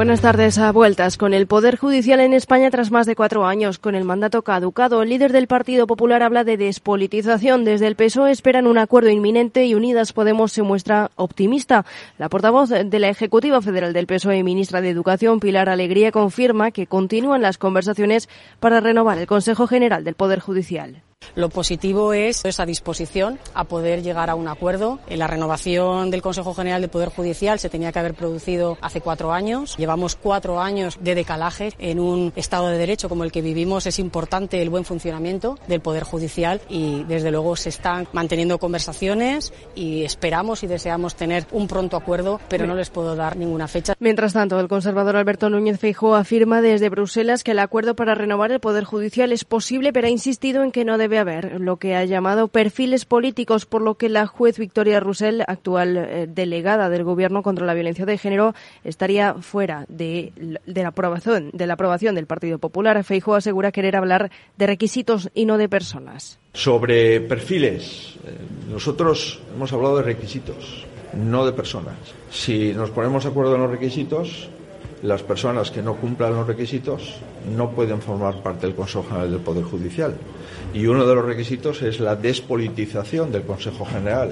Buenas tardes. A vueltas con el Poder Judicial en España tras más de cuatro años con el mandato caducado. El líder del Partido Popular habla de despolitización. Desde el PSOE esperan un acuerdo inminente y Unidas Podemos se muestra optimista. La portavoz de la Ejecutiva Federal del PSOE y ministra de Educación, Pilar Alegría, confirma que continúan las conversaciones para renovar el Consejo General del Poder Judicial. Lo positivo es esa disposición a poder llegar a un acuerdo. La renovación del Consejo General del Poder Judicial se tenía que haber producido hace cuatro años. Llevamos cuatro años de decalaje. En un Estado de Derecho como el que vivimos es importante el buen funcionamiento del Poder Judicial y desde luego se están manteniendo conversaciones y esperamos y deseamos tener un pronto acuerdo, pero no les puedo dar ninguna fecha. Mientras tanto, el conservador Alberto Núñez Feijóo afirma desde Bruselas que el acuerdo para renovar el Poder Judicial es posible, pero ha insistido en que no debe debe haber lo que ha llamado perfiles políticos, por lo que la juez Victoria Russell, actual eh, delegada del Gobierno contra la violencia de género, estaría fuera de, de, la aprobación, de la aprobación del Partido Popular. Feijóo asegura querer hablar de requisitos y no de personas. Sobre perfiles, eh, nosotros hemos hablado de requisitos, no de personas. Si nos ponemos de acuerdo en los requisitos, las personas que no cumplan los requisitos no pueden formar parte del Consejo General del Poder Judicial. Y uno de los requisitos es la despolitización del Consejo General.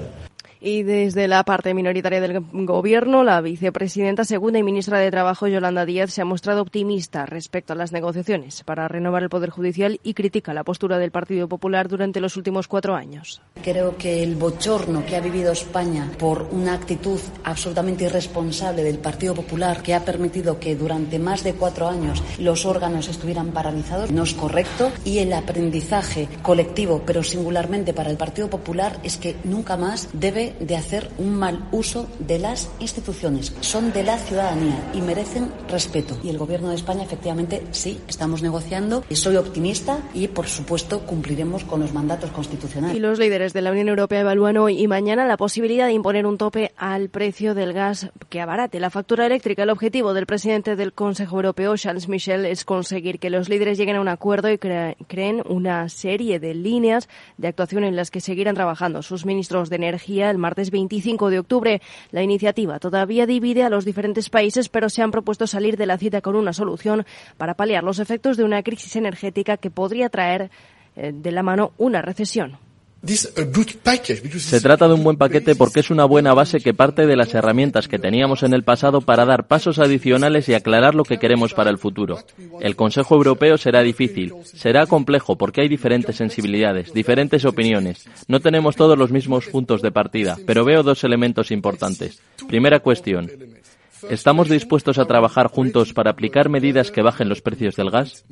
Y desde la parte minoritaria del Gobierno, la vicepresidenta segunda y ministra de Trabajo, Yolanda Díaz, se ha mostrado optimista respecto a las negociaciones para renovar el Poder Judicial y critica la postura del Partido Popular durante los últimos cuatro años. Creo que el bochorno que ha vivido España por una actitud absolutamente irresponsable del Partido Popular, que ha permitido que durante más de cuatro años los órganos estuvieran paralizados, no es correcto. Y el aprendizaje colectivo, pero singularmente para el Partido Popular, es que nunca más debe de hacer un mal uso de las instituciones. Son de la ciudadanía y merecen respeto. Y el Gobierno de España, efectivamente, sí, estamos negociando. Y soy optimista y, por supuesto, cumpliremos con los mandatos constitucionales. Y los líderes de la Unión Europea evalúan hoy y mañana la posibilidad de imponer un tope al precio del gas que abarate la factura eléctrica. El objetivo del presidente del Consejo Europeo, Charles Michel, es conseguir que los líderes lleguen a un acuerdo y creen una serie de líneas de actuación en las que seguirán trabajando sus ministros de energía, martes 25 de octubre. La iniciativa todavía divide a los diferentes países, pero se han propuesto salir de la cita con una solución para paliar los efectos de una crisis energética que podría traer eh, de la mano una recesión. Se trata de un buen paquete porque es una buena base que parte de las herramientas que teníamos en el pasado para dar pasos adicionales y aclarar lo que queremos para el futuro. El Consejo Europeo será difícil, será complejo porque hay diferentes sensibilidades, diferentes opiniones. No tenemos todos los mismos puntos de partida, pero veo dos elementos importantes. Primera cuestión. ¿Estamos dispuestos a trabajar juntos para aplicar medidas que bajen los precios del gas?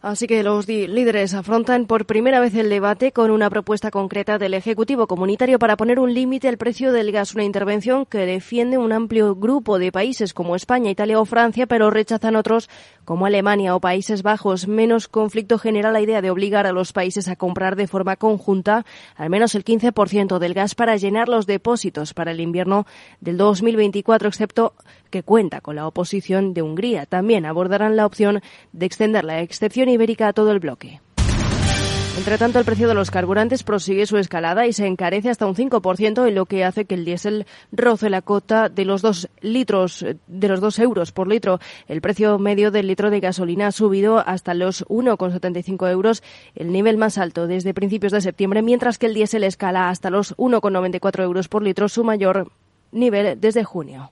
Así que los líderes afrontan por primera vez el debate con una propuesta concreta del Ejecutivo Comunitario para poner un límite al precio del gas, una intervención que defiende un amplio grupo de países como España, Italia o Francia, pero rechazan otros como Alemania o Países Bajos. Menos conflicto genera la idea de obligar a los países a comprar de forma conjunta al menos el 15% del gas para llenar los depósitos para el invierno del 2024, excepto que cuenta con la oposición de Hungría. También abordarán la opción de extender la excepción ibérica a todo el bloque. Entre tanto, el precio de los carburantes prosigue su escalada y se encarece hasta un 5%, en lo que hace que el diésel roce la cota de los dos litros, de los dos euros por litro. El precio medio del litro de gasolina ha subido hasta los 1,75 euros, el nivel más alto desde principios de septiembre, mientras que el diésel escala hasta los 1,94 euros por litro, su mayor nivel desde junio.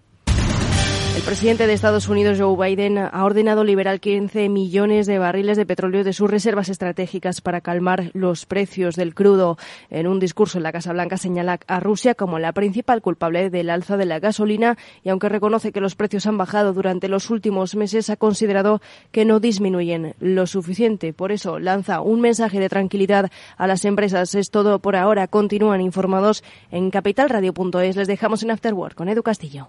El presidente de Estados Unidos, Joe Biden, ha ordenado liberar 15 millones de barriles de petróleo de sus reservas estratégicas para calmar los precios del crudo. En un discurso en la Casa Blanca señala a Rusia como la principal culpable del alza de la gasolina y aunque reconoce que los precios han bajado durante los últimos meses, ha considerado que no disminuyen lo suficiente. Por eso lanza un mensaje de tranquilidad a las empresas. Es todo por ahora. Continúan informados en capitalradio.es. Les dejamos en Afterwork con Edu Castillo.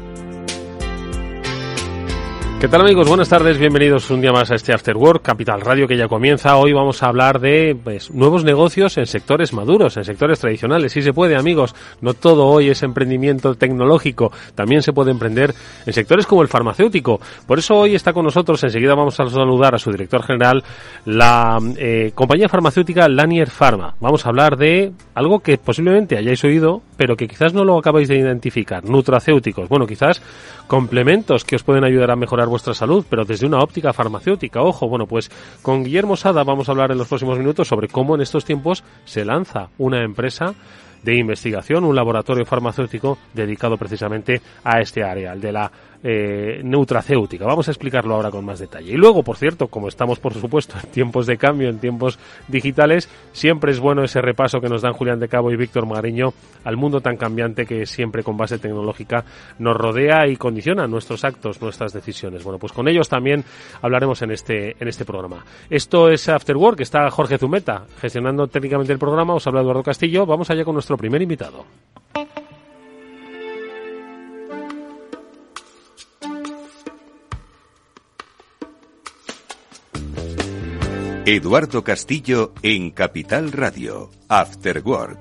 ¿Qué tal amigos? Buenas tardes, bienvenidos un día más a este After Work, Capital Radio que ya comienza. Hoy vamos a hablar de pues, nuevos negocios en sectores maduros, en sectores tradicionales. Si se puede amigos, no todo hoy es emprendimiento tecnológico, también se puede emprender en sectores como el farmacéutico. Por eso hoy está con nosotros, enseguida vamos a saludar a su director general, la eh, compañía farmacéutica Lanier Pharma. Vamos a hablar de algo que posiblemente hayáis oído, pero que quizás no lo acabáis de identificar, nutracéuticos. Bueno, quizás complementos que os pueden ayudar a mejorar vuestra salud, pero desde una óptica farmacéutica. Ojo, bueno, pues con Guillermo Sada vamos a hablar en los próximos minutos sobre cómo en estos tiempos se lanza una empresa de investigación, un laboratorio farmacéutico dedicado precisamente a este área, el de la eh, nutracéutica. Vamos a explicarlo ahora con más detalle. Y luego, por cierto, como estamos, por supuesto, en tiempos de cambio, en tiempos digitales, siempre es bueno ese repaso que nos dan Julián de Cabo y Víctor Magariño al mundo tan cambiante que siempre con base tecnológica nos rodea y condiciona nuestros actos, nuestras decisiones. Bueno, pues con ellos también hablaremos en este, en este programa. Esto es After Work, está Jorge Zumeta gestionando técnicamente el programa, os habla Eduardo Castillo. Vamos allá con nuestro primer invitado. Eduardo Castillo en Capital Radio, After Work.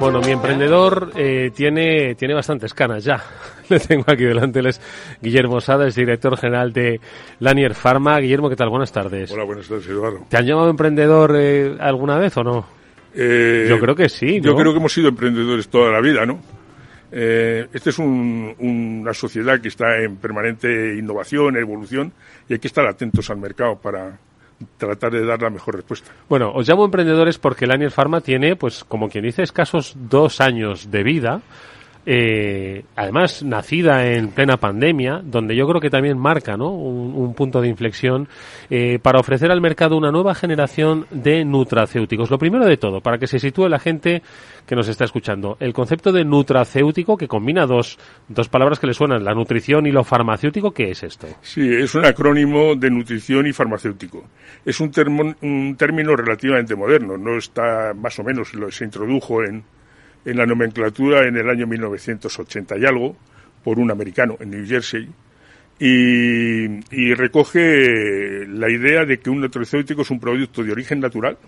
Bueno, mi emprendedor eh, tiene, tiene bastantes canas ya. Le tengo aquí delante, él es Guillermo Sada, es director general de Lanier Pharma. Guillermo, ¿qué tal? Buenas tardes. Hola, buenas tardes, Eduardo. ¿Te han llamado emprendedor eh, alguna vez o no? Eh, yo creo que sí. ¿no? Yo creo que hemos sido emprendedores toda la vida, ¿no? Eh, esta es un, una sociedad que está en permanente innovación, evolución, y hay que estar atentos al mercado para tratar de dar la mejor respuesta. Bueno, os llamo emprendedores porque Lanier Pharma tiene, pues como quien dice, escasos dos años de vida. Eh, además nacida en plena pandemia, donde yo creo que también marca ¿no? un, un punto de inflexión eh, para ofrecer al mercado una nueva generación de nutracéuticos. Lo primero de todo, para que se sitúe la gente que nos está escuchando, el concepto de nutracéutico que combina dos, dos palabras que le suenan, la nutrición y lo farmacéutico, ¿qué es esto? Sí, es un acrónimo de nutrición y farmacéutico. Es un, termo, un término relativamente moderno, no está más o menos, se introdujo en, en la nomenclatura en el año 1980 y algo por un americano en New Jersey y, recoge la idea de que un nutracéutico es un producto de origen natural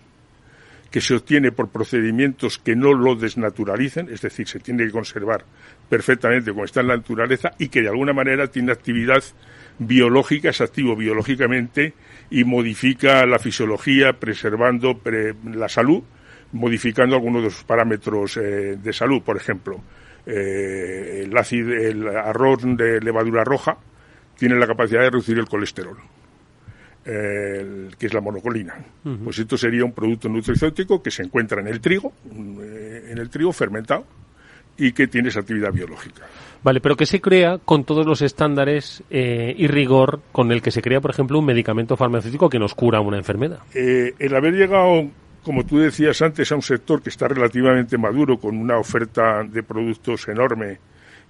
que se obtiene por procedimientos que no lo desnaturalicen, es decir, se tiene que conservar perfectamente como está en la naturaleza y que de alguna manera tiene actividad biológica, es activo biológicamente y modifica la fisiología preservando pre la salud modificando algunos de sus parámetros eh, de salud, por ejemplo, eh, el, ácido, el arroz de levadura roja tiene la capacidad de reducir el colesterol, eh, que es la monocolina. Uh -huh. Pues esto sería un producto nutricéutico que se encuentra en el trigo, eh, en el trigo fermentado, y que tiene esa actividad biológica. Vale, pero que se crea con todos los estándares eh, y rigor con el que se crea, por ejemplo, un medicamento farmacéutico que nos cura una enfermedad. Eh, el haber llegado como tú decías antes, a un sector que está relativamente maduro, con una oferta de productos enorme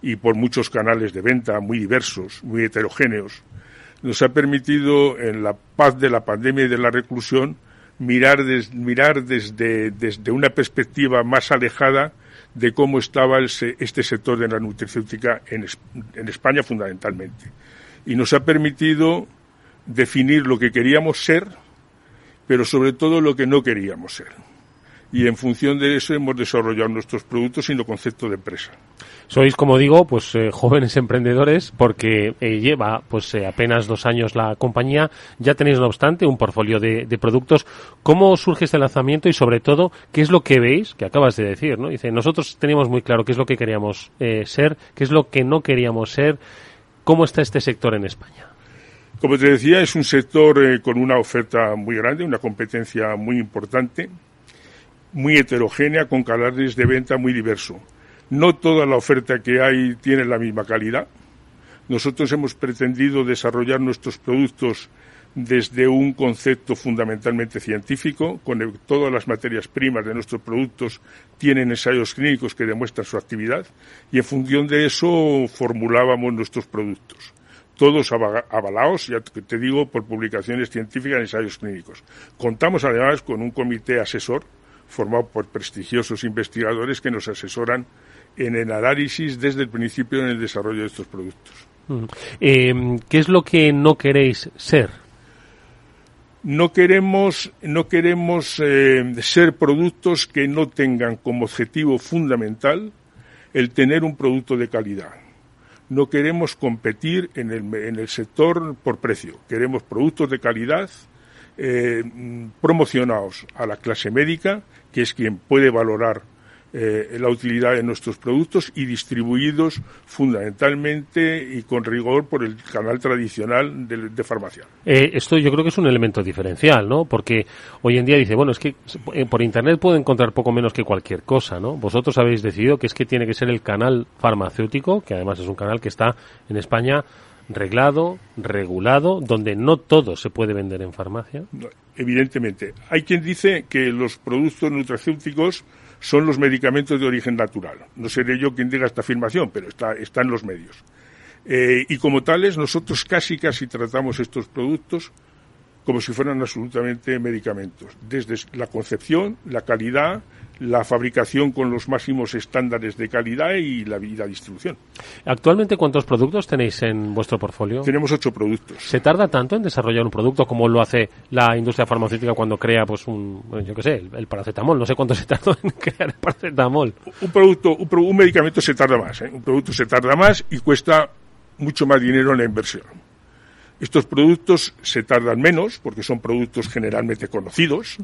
y por muchos canales de venta muy diversos, muy heterogéneos, nos ha permitido, en la paz de la pandemia y de la reclusión, mirar, des, mirar desde, una perspectiva más alejada de cómo estaba este sector de la nutricéutica en, en España fundamentalmente. Y nos ha permitido definir lo que queríamos ser, pero sobre todo lo que no queríamos ser. Y en función de eso hemos desarrollado nuestros productos y los concepto de empresa. Sois, como digo, pues eh, jóvenes emprendedores porque eh, lleva pues eh, apenas dos años la compañía. Ya tenéis, no obstante, un portfolio de, de, productos. ¿Cómo surge este lanzamiento y, sobre todo, qué es lo que veis, que acabas de decir, ¿no? Dice, nosotros teníamos muy claro qué es lo que queríamos ser, qué es lo que no queríamos ser. ¿Cómo está este sector en España? Como te decía, es un sector eh, con una oferta muy grande, una competencia muy importante, muy heterogénea, con canales de venta muy diverso. No toda la oferta que hay tiene la misma calidad. Nosotros hemos pretendido desarrollar nuestros productos desde un concepto fundamentalmente científico, con todas las materias primas de nuestros productos tienen ensayos clínicos que demuestran su actividad y en función de eso formulábamos nuestros productos todos avalados, ya te digo, por publicaciones científicas en ensayos clínicos. Contamos además con un comité asesor formado por prestigiosos investigadores que nos asesoran en el análisis desde el principio en el desarrollo de estos productos. Mm. Eh, ¿Qué es lo que no queréis ser? No queremos, no queremos eh, ser productos que no tengan como objetivo fundamental el tener un producto de calidad no queremos competir en el, en el sector por precio. Queremos productos de calidad eh, promocionados a la clase médica, que es quien puede valorar eh, la utilidad de nuestros productos y distribuidos fundamentalmente y con rigor por el canal tradicional de, farmacia. Eh, esto yo creo que es un elemento diferencial, ¿no? Porque hoy en día dice, bueno, es que eh, por Internet puedo encontrar poco menos que cualquier cosa, ¿no? Vosotros habéis decidido que es que tiene que ser el canal farmacéutico, que además es un canal que está en España reglado, regulado, donde no todo se puede vender en farmacia? evidentemente. Hay quien dice que los productos nutracéuticos son los medicamentos de origen natural. No seré yo quien diga esta afirmación, pero está, en los medios. Eh, y como tales, nosotros casi casi tratamos estos productos como si fueran absolutamente medicamentos, desde la concepción, la calidad, la fabricación con los máximos estándares de calidad y la, distribución. Actualmente, ¿cuántos productos tenéis en vuestro portfolio? Tenemos ocho productos. ¿Se tarda tanto en desarrollar un producto como lo hace la industria farmacéutica cuando crea, pues, un, yo qué sé, el, paracetamol? No sé cuánto se tarda en crear el paracetamol. Un producto, un, medicamento se tarda más, ¿eh? Un producto se tarda más y cuesta mucho más dinero en la inversión. Estos productos se tardan menos porque son productos generalmente conocidos,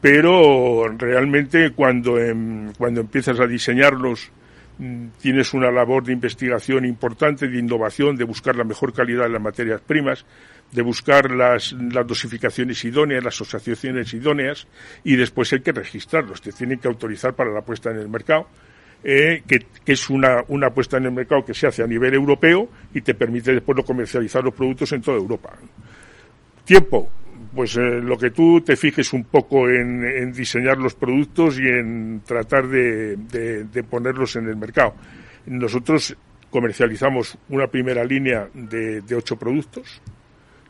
pero realmente cuando, em, cuando empiezas a diseñarlos mm, tienes una labor de investigación importante, de innovación, de buscar la mejor calidad de las materias primas, de buscar las, las dosificaciones idóneas, las asociaciones idóneas, y después hay que registrarlos, te tienen que autorizar para la puesta en el mercado, eh, que, que, es una, una puesta en el mercado que se hace a nivel europeo y te permite después comercializar los productos en toda Europa. Tiempo, pues eh, lo que tú te fijes un poco en, diseñar los productos y en tratar de, ponerlos en el mercado. Nosotros comercializamos una primera línea de ocho productos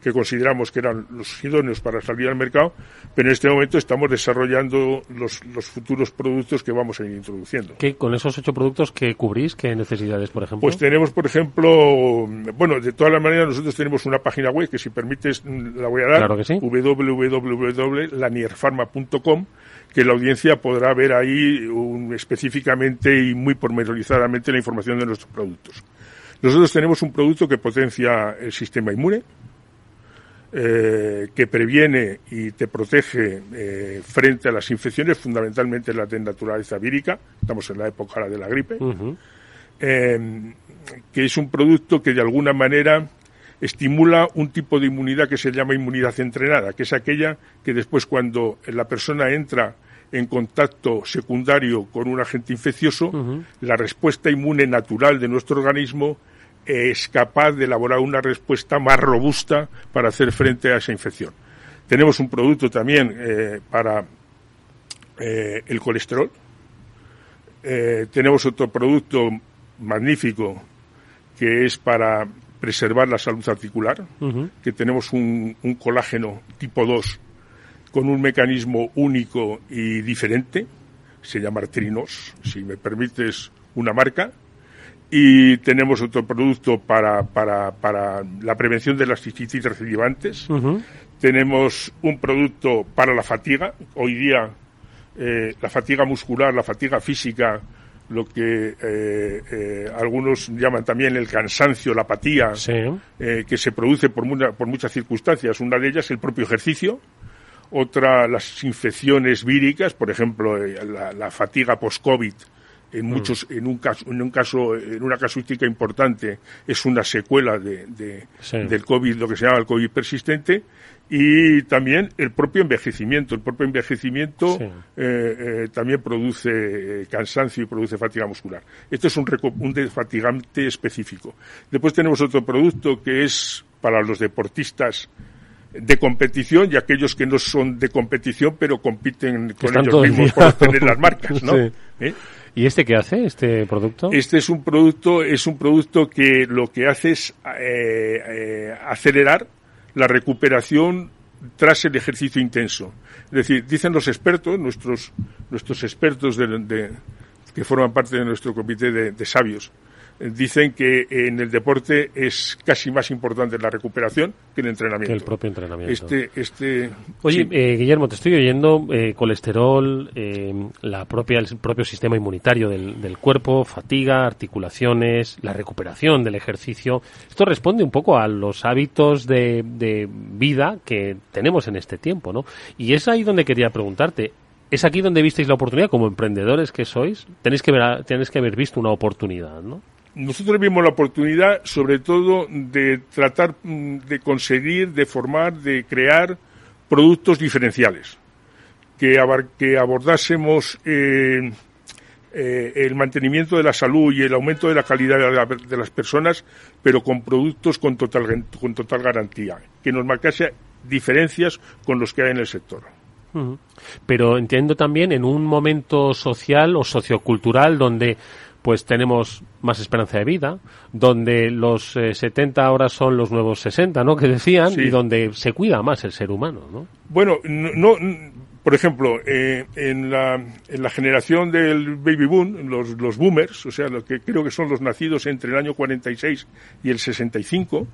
que consideramos que eran los idóneos para salir al mercado, pero en este momento estamos desarrollando los, futuros productos que vamos a ir introduciendo. ¿Qué, con esos ocho productos que cubrís, qué necesidades, por ejemplo? Pues tenemos, por ejemplo, bueno, de todas las maneras nosotros tenemos una página web que si permites la voy a dar, claro que sí. www.lanierfarma.com que la audiencia podrá ver ahí específicamente y muy pormenorizadamente la información de nuestros productos. Nosotros tenemos un producto que potencia el sistema inmune, eh, que previene y te protege eh, frente a las infecciones, fundamentalmente la de naturaleza vírica, estamos en la época de la gripe, em, que es un producto que de alguna manera estimula un tipo de inmunidad que se llama inmunidad entrenada, que es aquella que después cuando la persona entra en contacto secundario con un agente infeccioso, la respuesta inmune natural de nuestro organismo es capaz de elaborar una respuesta más robusta para hacer frente a esa infección. Tenemos un producto también eh, para eh, el colesterol. Eh, tenemos otro producto magnífico que es para preservar la salud articular, que tenemos un, un, colágeno tipo 2 con un mecanismo único y diferente, se llama Trinos, si me permites una marca, y tenemos otro producto para, para, para la prevención de las cistitis recidivantes. Tenemos un producto para la fatiga. Hoy día eh, la fatiga muscular, la fatiga física, lo que eh, eh, algunos llaman también el cansancio, la apatía, que se produce por, por muchas circunstancias. Una de ellas el propio ejercicio, otra las infecciones víricas, por ejemplo, la, la fatiga post-COVID en mm. muchos en un caso en un caso en una casuística importante es una secuela de, del covid lo que se llama el covid persistente y también el propio envejecimiento. El propio envejecimiento eh, eh, también produce eh, cansancio y produce fatiga muscular. Esto es un, un desfatigante específico. Después tenemos otro producto que es para los deportistas de competición y aquellos que no son de competición pero compiten con ellos mismos por obtener las marcas, ¿no? ¿Y este qué hace, este producto? Este es un producto, es un producto que lo que hace es eh, eh, acelerar la recuperación tras el ejercicio intenso. Es decir, dicen los expertos, nuestros, nuestros expertos de, que forman parte de nuestro comité de sabios, dicen que en el deporte es casi más importante la recuperación que el entrenamiento. Que el propio entrenamiento. Este, este, Oye, eh, Guillermo, te estoy oyendo eh, colesterol, eh, la propia, el propio sistema inmunitario del, del, cuerpo, fatiga, articulaciones, la recuperación del ejercicio. Esto responde un poco a los hábitos de, de vida que tenemos en este tiempo, ¿no? Y es ahí donde quería preguntarte. ¿Es aquí donde visteis la oportunidad como emprendedores que sois? Tenéis que, ver, tenéis que haber visto una oportunidad, ¿no? Nosotros vimos la oportunidad, sobre todo, de tratar mm, de conseguir, de formar, de crear productos diferenciales, que, abordásemos eh, eh, el mantenimiento de la salud y el aumento de la calidad de, las personas, pero con productos con total, con total garantía, que nos marcase diferencias con los que hay en el sector. Pero entiendo también en un momento social o sociocultural donde pues tenemos más esperanza de vida, donde los 70 eh, ahora son los nuevos 60, ¿no? Que decían, y donde se cuida más el ser humano, ¿no? Bueno, no, por ejemplo, eh, en, la, en la generación del baby boom, los, los boomers, o sea, los que creo que son los nacidos entre el año 46 y el 65,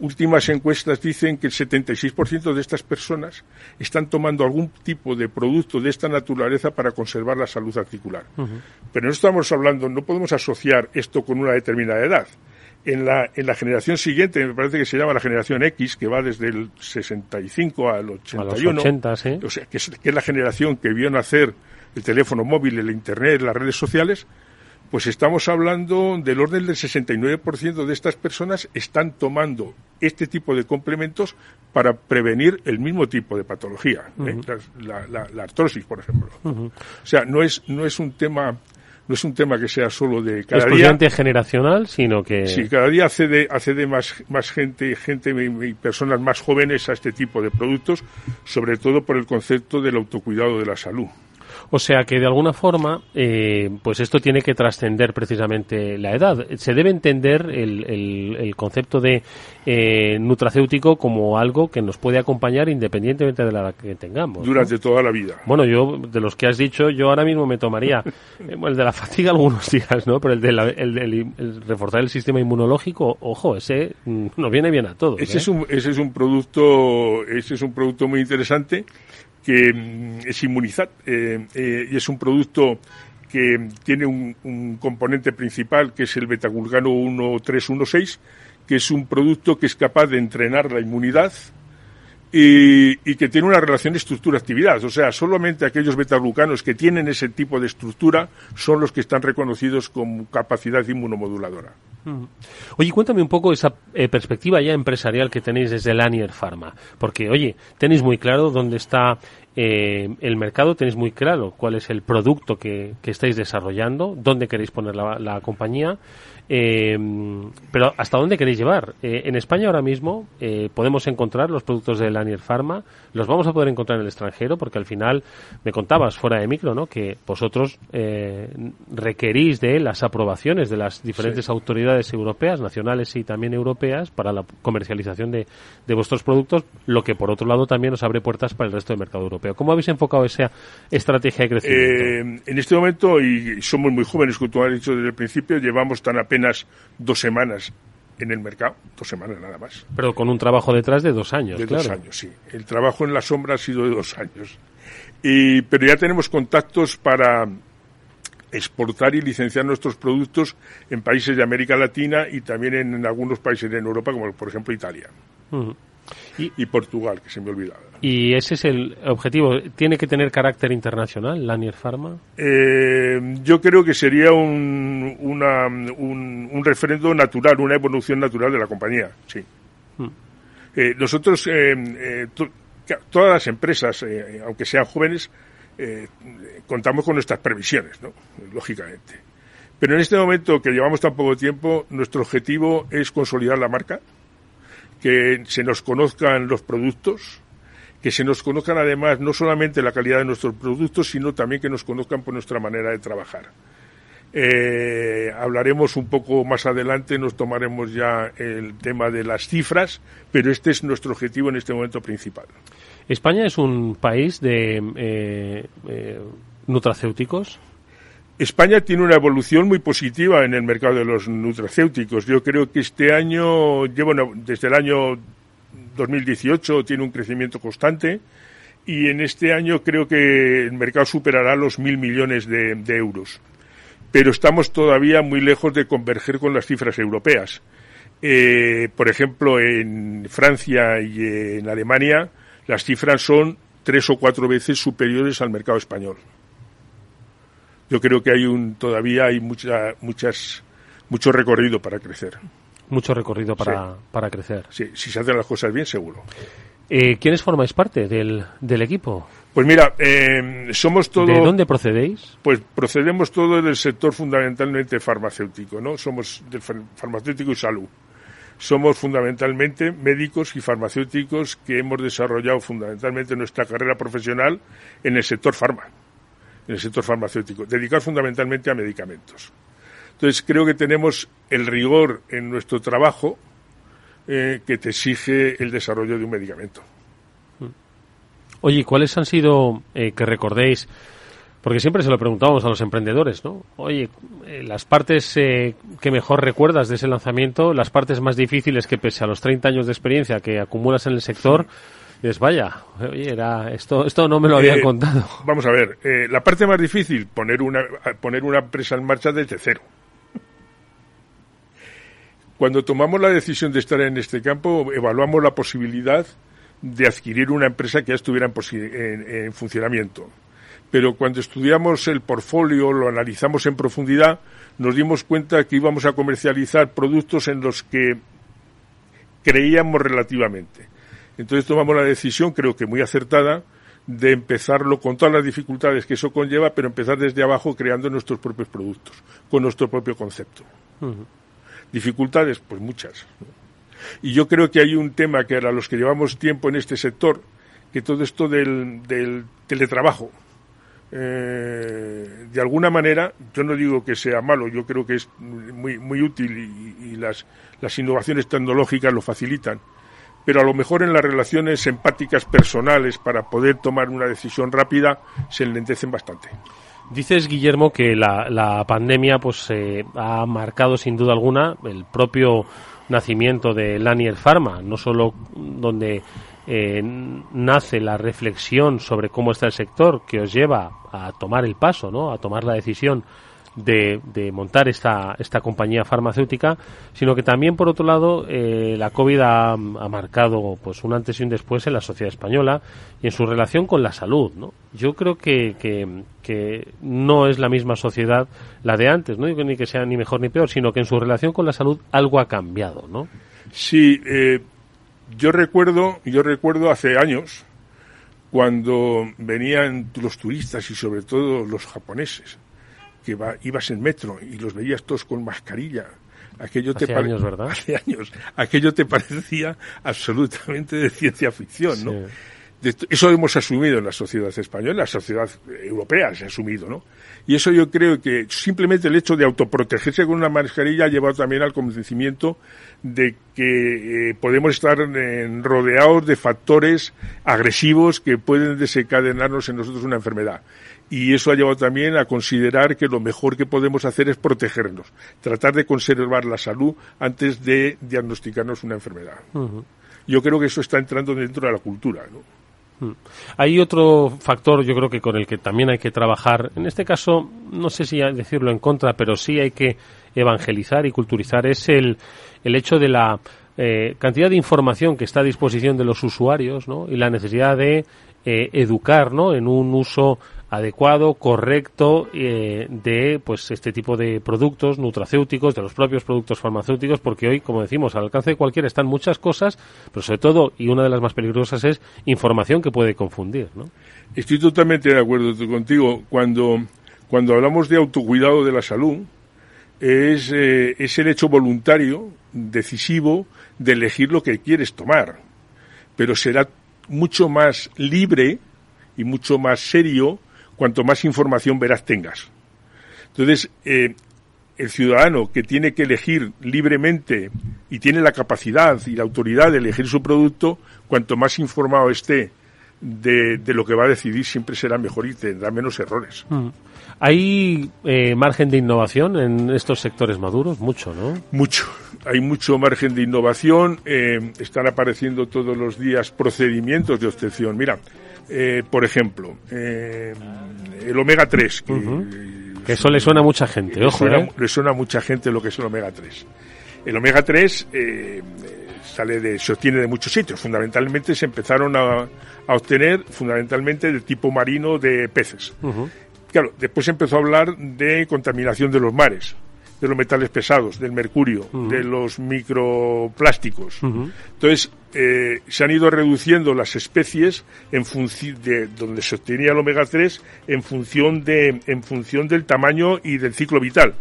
últimas encuestas dicen que el 76% de estas personas están tomando algún tipo de producto de esta naturaleza para conservar la salud articular. Pero no estamos hablando, no podemos asociar esto con una determinada edad. En la, en la generación siguiente, me parece que se llama la generación X, que va desde el 65 al 81, o sea, que es, que es la generación que vio nacer el teléfono móvil, el Internet, las redes sociales, pues estamos hablando del orden del 69% de estas personas están tomando este tipo de complementos para prevenir el mismo tipo de patología, ¿eh? la, artrosis, por ejemplo. O sea, no es, no es un tema no es un tema que sea solo de cada día generacional, sino que sí, cada día accede accede más más gente, gente y personas más jóvenes a este tipo de productos, sobre todo por el concepto del autocuidado de la salud. O sea que de alguna forma, eh, pues esto tiene que trascender precisamente la edad. Se debe entender el, el, concepto de eh, nutracéutico como algo que nos puede acompañar independientemente de la edad que tengamos. Durante toda la vida. Bueno, yo, de los que has dicho, yo ahora mismo me tomaría eh, el de la fatiga algunos días, ¿no? Pero el de el, reforzar el sistema inmunológico, ojo, ese mm, nos viene bien a todos. Ese, es un, ese es un producto, ese es un producto muy interesante que mm, es inmunizat eh, eh, y es un producto que tiene un, componente principal que es el betagulgano 1316, que es un producto que es capaz de entrenar la inmunidad y, que tiene una relación estructura-actividad. O sea, solamente aquellos betaglucanos que tienen ese tipo de estructura son los que están reconocidos como capacidad inmunomoduladora. Oye, cuéntame un poco esa eh, perspectiva ya empresarial que tenéis desde Lanier Pharma, porque, oye, tenéis muy claro dónde está eh, el mercado, tenéis muy claro cuál es el producto que, estáis desarrollando, dónde queréis poner la compañía eh, pero ¿hasta dónde queréis llevar? Eh, en España ahora mismo eh, podemos encontrar los productos de Lanier Pharma, los vamos a poder encontrar en el extranjero, porque al final me contabas fuera de micro, ¿no? Que vosotros requerís de las aprobaciones de las diferentes autoridades europeas, nacionales y también europeas, para la comercialización de, de vuestros productos, lo que por otro lado también os abre puertas para el resto del mercado europeo. ¿Cómo habéis enfocado esa estrategia de crecimiento? En este momento, y somos muy jóvenes, como tú has dicho desde el principio, llevamos tan apenas dos semanas en el mercado, dos semanas nada más. Pero con un trabajo detrás de dos años, De claro. dos años, sí. El trabajo en la sombra ha sido de dos años. Y, pero ya tenemos contactos para exportar y licenciar nuestros productos en países de América Latina y también en, en algunos países en Europa, como por ejemplo Italia Ujú. y Portugal, que se me olvidaba. Y ese es el objetivo. ¿Tiene que tener carácter internacional, Lanier Pharma? Eh, yo creo que sería un, una, un, un referendo natural, una evolución natural de la compañía, sí. Mm. Eh, nosotros, eh, eh, to- todas las empresas, eh, aunque sean jóvenes, eh, contamos con nuestras previsiones, ¿no? lógicamente. Pero en este momento que llevamos tan poco tiempo, nuestro objetivo es consolidar la marca, que se nos conozcan los productos, que se nos conozcan además no solamente la calidad de nuestros productos, sino también que nos conozcan por nuestra manera de trabajar. Eh, hablaremos un poco más adelante, nos tomaremos ya el tema de las cifras, pero este es nuestro objetivo en este momento principal. España es un país de eh, eh, nutracéuticos. España tiene una evolución muy positiva en el mercado de los nutracéuticos. Yo creo que este año, lleva una- desde el año 2018, tiene un crecimiento constante y en este año creo que el mercado superará los mil millones de, euros. Pero estamos todavía muy lejos de converger con las cifras europeas. Eh, por ejemplo, en Francia y en Alemania, las cifras son tres o cuatro veces superiores al mercado español yo creo que hay un todavía hay mucha, muchas mucho recorrido para crecer. Mucho recorrido para, para crecer. Sí, si se hacen las cosas bien, seguro. Eh, ¿Quiénes formáis parte del, del equipo? Pues mira, eh, somos todo. ¿De dónde procedéis? Pues procedemos todo del sector fundamentalmente farmacéutico, ¿no? Somos del far- farmacéutico y salud. Somos fundamentalmente médicos y farmacéuticos que hemos desarrollado fundamentalmente nuestra carrera profesional en el sector farma, en el sector farmacéutico, dedicados fundamentalmente a medicamentos. Entonces creo que tenemos el rigor en nuestro trabajo eh, que te exige el desarrollo de un medicamento. Oye, ¿cuáles han sido, eh, que recordéis, porque siempre se lo preguntábamos a los emprendedores, ¿no? Oye, eh, las partes eh, que mejor recuerdas de ese lanzamiento, las partes más difíciles que pese a los 30 años de experiencia que acumulas en el sector, dices, vaya, oye, era, esto, esto no me lo habían Eh, contado. Vamos a ver, la parte más difícil, poner una, poner una empresa en marcha desde cero. Cuando tomamos la decisión de estar en este campo, evaluamos la posibilidad de adquirir una empresa que ya estuviera en, funcionamiento. Pero cuando estudiamos el portfolio, lo analizamos en profundidad, nos dimos cuenta que íbamos a comercializar productos en los que creíamos relativamente. Entonces tomamos la decisión, creo que muy acertada, de empezarlo con todas las dificultades que eso conlleva, pero empezar desde abajo creando nuestros propios productos, con nuestro propio concepto. Dificultades, pues muchas. Y yo creo que hay un tema que a los que llevamos tiempo en este sector, que todo esto del, del teletrabajo, eh, de alguna manera, yo no digo que sea malo, yo creo que es muy, muy útil y, y las, las innovaciones tecnológicas lo facilitan, pero a lo mejor en las relaciones empáticas personales para poder tomar una decisión rápida se enlentecen bastante. Dices, Guillermo, que la, la pandemia pues eh, ha marcado sin duda alguna el propio nacimiento de Lanier Pharma, no solo donde eh, nace la reflexión sobre cómo está el sector que os lleva a tomar el paso, ¿no? a tomar la decisión de, montar esta, esta compañía farmacéutica, sino que también, por otro lado, eh, la COVID ha, marcado pues un antes y un después en la sociedad española y en su relación con la salud. ¿no? Yo creo que, que, que no es la misma sociedad la de antes, no digo ni que sea ni mejor ni peor, sino que en su relación con la salud algo ha cambiado. ¿no? Sí, eh, yo recuerdo, yo recuerdo hace años cuando venían los turistas y sobre todo los japoneses, que va- ibas en metro y los veías todos con mascarilla. Aquello te Hace pare- años, ¿verdad? Hace años. Aquello te parecía absolutamente de ciencia ficción, ¿no? Sí. eso hemos asumido en la sociedad española, la sociedad europea se ha asumido, ¿no? Y eso yo creo que simplemente el hecho de autoprotegerse con una mascarilla ha llevado también al convencimiento de que eh, podemos estar rodeados de factores agresivos que pueden desencadenarnos en nosotros una enfermedad. Y eso ha llevado también a considerar que lo mejor que podemos hacer es protegernos, tratar de conservar la salud antes de diagnosticarnos una enfermedad. Yo creo que eso está entrando dentro de la cultura, ¿no? Hay otro factor, yo creo que con el que también hay que trabajar. En este caso, no sé si decirlo en contra, pero sí hay que evangelizar y culturizar. Es el, el hecho de la eh, cantidad de información que está a disposición de los usuarios ¿no? y la necesidad de eh, educar ¿no? en un uso adecuado, correcto eh, de pues este tipo de productos nutracéuticos, de los propios productos farmacéuticos, porque hoy, como decimos, al alcance de cualquiera están muchas cosas, pero sobre todo, y una de las más peligrosas es información que puede confundir. Estoy totalmente de acuerdo contigo. Cuando, cuando hablamos de autocuidado de la salud, es, eh, es el hecho voluntario, decisivo, de elegir lo que quieres tomar. Pero será mucho más libre y mucho más serio cuanto más información veraz tengas. Entonces, eh, el ciudadano que tiene que elegir libremente y tiene la capacidad y la autoridad de elegir su producto, cuanto más informado esté de, lo que va a decidir, siempre será mejor y tendrá menos errores. Mm. ¿Hay eh, margen de innovación en estos sectores maduros? Mucho, ¿no? Mucho. Hay mucho margen de innovación. Eh, están apareciendo todos los días procedimientos de obtención. Mira, eh, por ejemplo, eh, el omega 3. Que, eso le suena a mucha gente, ojo. ¿eh? Le suena a mucha gente lo que es el omega 3. El omega 3 sale de, se obtiene de muchos sitios. Fundamentalmente se empezaron a, obtener fundamentalmente de tipo marino de peces. Claro, después se empezó a hablar de contaminación de los mares de los metales pesados, del mercurio, de los microplásticos. Entonces, eh, se han ido reduciendo las especies en función de donde se obtenía el omega 3 en función de en función del tamaño y del ciclo vital.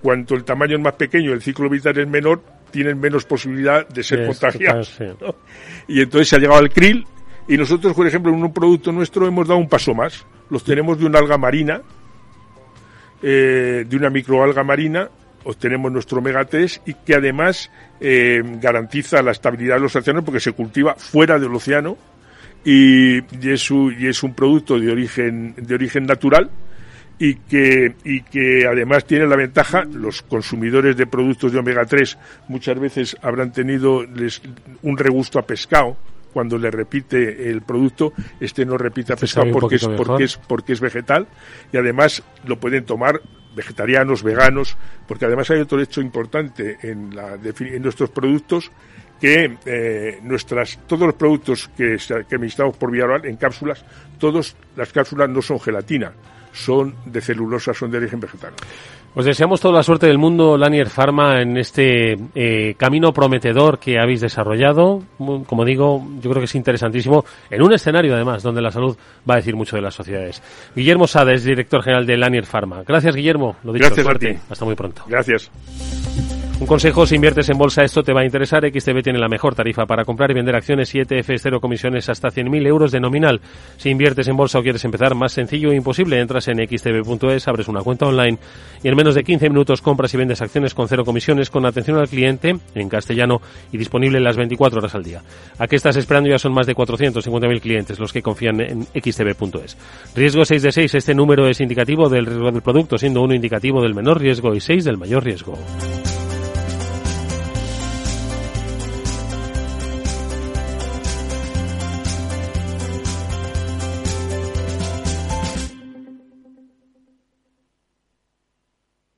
Cuanto el tamaño es más pequeño, el ciclo vital es menor, tienen menos posibilidad de ser contagiados. Y entonces se ha llegado al krill y nosotros, por ejemplo, en un producto nuestro hemos dado un paso más. Los tenemos de una alga marina, eh, de una microalga marina obtenemos nuestro omega 3 y que además eh, garantiza la estabilidad de los océanos porque se cultiva fuera del océano y, es, un, y es un producto de origen, de origen natural y que, y que además tiene la ventaja, los consumidores de productos de omega 3 muchas veces habrán tenido un regusto a pescado, cuando le repite el producto, este no repite a pescado porque es, porque es, porque es vegetal y además lo pueden tomar vegetarianos, veganos, porque además hay otro hecho importante en, la, en nuestros productos que eh, nuestras todos los productos que, que administramos por vía oral en cápsulas, todas las cápsulas no son gelatina, son de celulosa, son de origen vegetal. Os deseamos toda la suerte del mundo, Lanier Pharma, en este eh, camino prometedor que habéis desarrollado. Como digo, yo creo que es interesantísimo, en un escenario además donde la salud va a decir mucho de las sociedades. Guillermo Sades, director general de Lanier Pharma. Gracias, Guillermo. Lo dicho, Gracias suerte. Hasta muy pronto. Gracias. Un consejo, si inviertes en bolsa esto te va a interesar. XTB tiene la mejor tarifa para comprar y vender acciones y ETFs, cero comisiones hasta 100.000 euros de nominal. Si inviertes en bolsa o quieres empezar, más sencillo e imposible. Entras en xtb.es, abres una cuenta online y en menos de 15 minutos compras y vendes acciones con cero comisiones, con atención al cliente en castellano y disponible las 24 horas al día. ¿A qué estás esperando? Ya son más de 450.000 clientes los que confían en xtb.es. Riesgo 6 de 6. Este número es indicativo del riesgo del producto, siendo uno indicativo del menor riesgo y 6 del mayor riesgo.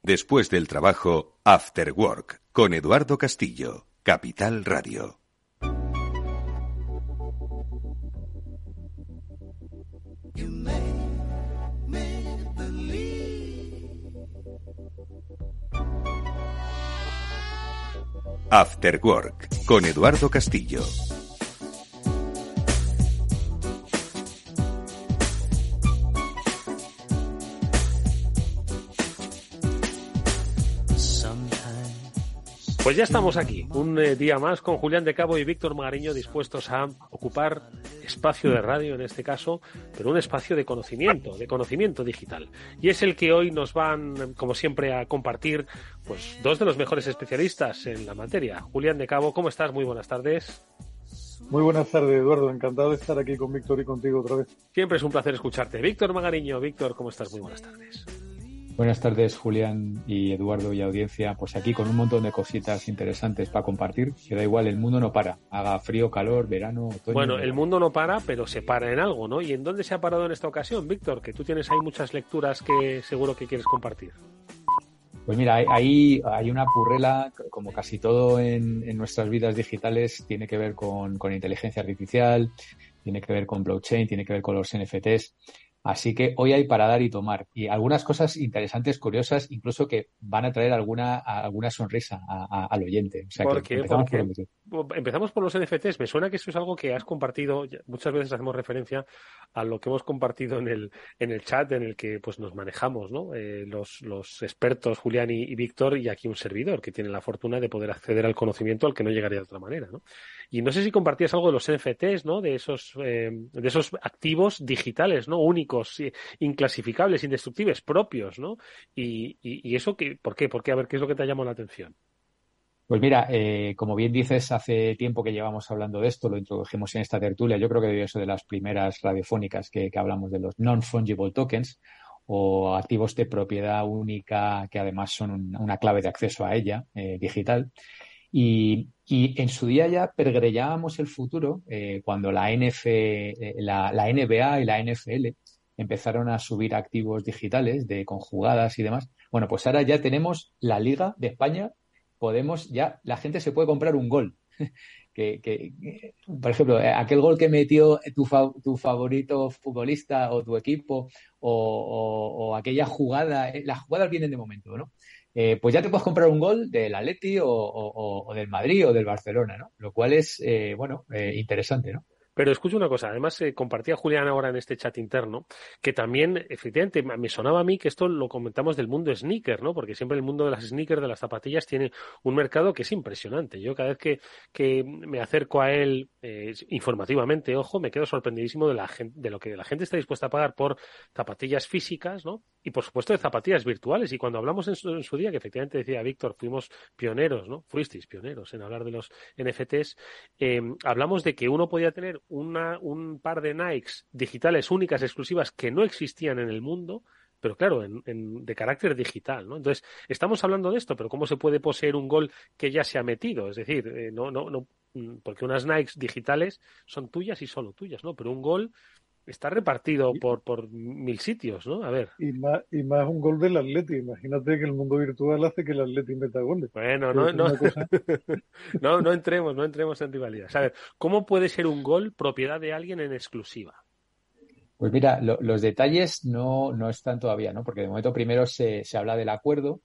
Después del trabajo, After Work, con Eduardo Castillo, Capital Radio. After Work, con Eduardo Castillo. Pues ya estamos aquí, un eh, día más con Julián de Cabo y Víctor Magariño dispuestos a ocupar espacio de radio en este caso, pero un espacio de conocimiento, de conocimiento digital. Y es el que hoy nos van, como siempre, a compartir pues dos de los mejores especialistas en la materia. Julián de Cabo, ¿cómo estás? Muy buenas tardes. Muy buenas tardes, Eduardo. Encantado de estar aquí con Víctor y contigo otra vez. Siempre es un placer escucharte. Víctor Magariño, Víctor, ¿cómo estás? Muy buenas tardes. Buenas tardes, Julián y Eduardo y audiencia. Pues aquí con un montón de cositas interesantes para compartir. Que da igual, el mundo no para. Haga frío, calor, verano, otoño. Bueno, el mundo no para, pero se para en algo, ¿no? ¿Y en dónde se ha parado en esta ocasión, Víctor? Que tú tienes ahí muchas lecturas que seguro que quieres compartir. Pues mira, ahí hay una purrela, como casi todo en, en, nuestras vidas digitales, tiene que ver con, con inteligencia artificial, tiene que ver con blockchain, tiene que ver con los NFTs. Así que hoy hay para dar y tomar. Y algunas cosas interesantes, curiosas, incluso que van a traer alguna, alguna sonrisa a, a, al oyente. O sea, ¿Por que qué? empezamos Porque por empezamos por los NFTs. Me suena que eso es algo que has compartido. Muchas veces hacemos referencia a lo que hemos compartido en el, en el chat en el que pues nos manejamos, ¿no? Eh, los, los expertos, Julián y, y Víctor, y aquí un servidor que tiene la fortuna de poder acceder al conocimiento al que no llegaría de otra manera, ¿no? Y no sé si compartías algo de los NFTs, ¿no? De esos, eh, de esos activos digitales, ¿no? Únicos, inclasificables, indestructibles, propios, ¿no? Y, eso, que, ¿por qué? ¿Por qué? A ver, ¿qué es lo que te llamó la atención? Pues mira, eh, como bien dices, hace tiempo que llevamos hablando de esto, lo introdujimos en esta tertulia, yo creo que debió ser de las primeras radiofónicas que, hablamos de los non-fungible tokens o activos de propiedad única que además son un, una clave de acceso a ella, eh, digital. Y, en su día ya pergrellábamos el futuro eh, cuando la, NF, la, la, NBA y la NFL empezaron a subir activos digitales de conjugadas y demás. Bueno, pues ahora ya tenemos la Liga de España, podemos ya, la gente se puede comprar un gol. que, que, por ejemplo, aquel gol que metió tu, fa, tu favorito futbolista o tu equipo o, o, aquella jugada, eh, las jugadas vienen de momento, ¿no? eh, pues ya te puedes comprar un gol del Atleti o, o, del Madrid o del Barcelona, ¿no? Lo cual es, eh, bueno, eh, interesante, ¿no? Pero escucho una cosa, además eh, compartía Julián ahora en este chat interno, que también, efectivamente, me sonaba a mí que esto lo comentamos del mundo sneaker, ¿no? Porque siempre el mundo de las sneakers, de las zapatillas, tiene un mercado que es impresionante. Yo cada vez que, que me acerco a él eh, informativamente, ojo, me quedo sorprendidísimo de, la gente, de lo que la gente está dispuesta a pagar por zapatillas físicas, ¿no? Y por supuesto de zapatillas virtuales. Y cuando hablamos en su, en su día, que efectivamente decía Víctor, fuimos pioneros, ¿no? Fuisteis pioneros en hablar de los NFTs, eh, hablamos de que uno podía tener una, un par de Nikes digitales únicas, exclusivas, que no existían en el mundo, pero claro, en, de carácter digital, ¿no? Entonces, estamos hablando de esto, pero ¿cómo se puede poseer un gol que ya se ha metido? Es decir, eh, no, no, no, porque unas Nikes digitales son tuyas y solo tuyas, ¿no? Pero un gol está repartido por, por mil sitios, ¿no? A ver. Y más, y más un gol del Atleti. Imagínate que el mundo virtual hace que el Atleti meta goles. Bueno, no, no, cosa... no, no entremos, no entremos en rivalidad. A ver, ¿cómo puede ser un gol propiedad de alguien en exclusiva? Pues mira, lo, los detalles no, no están todavía, ¿no? Porque de momento primero se, se habla del acuerdo,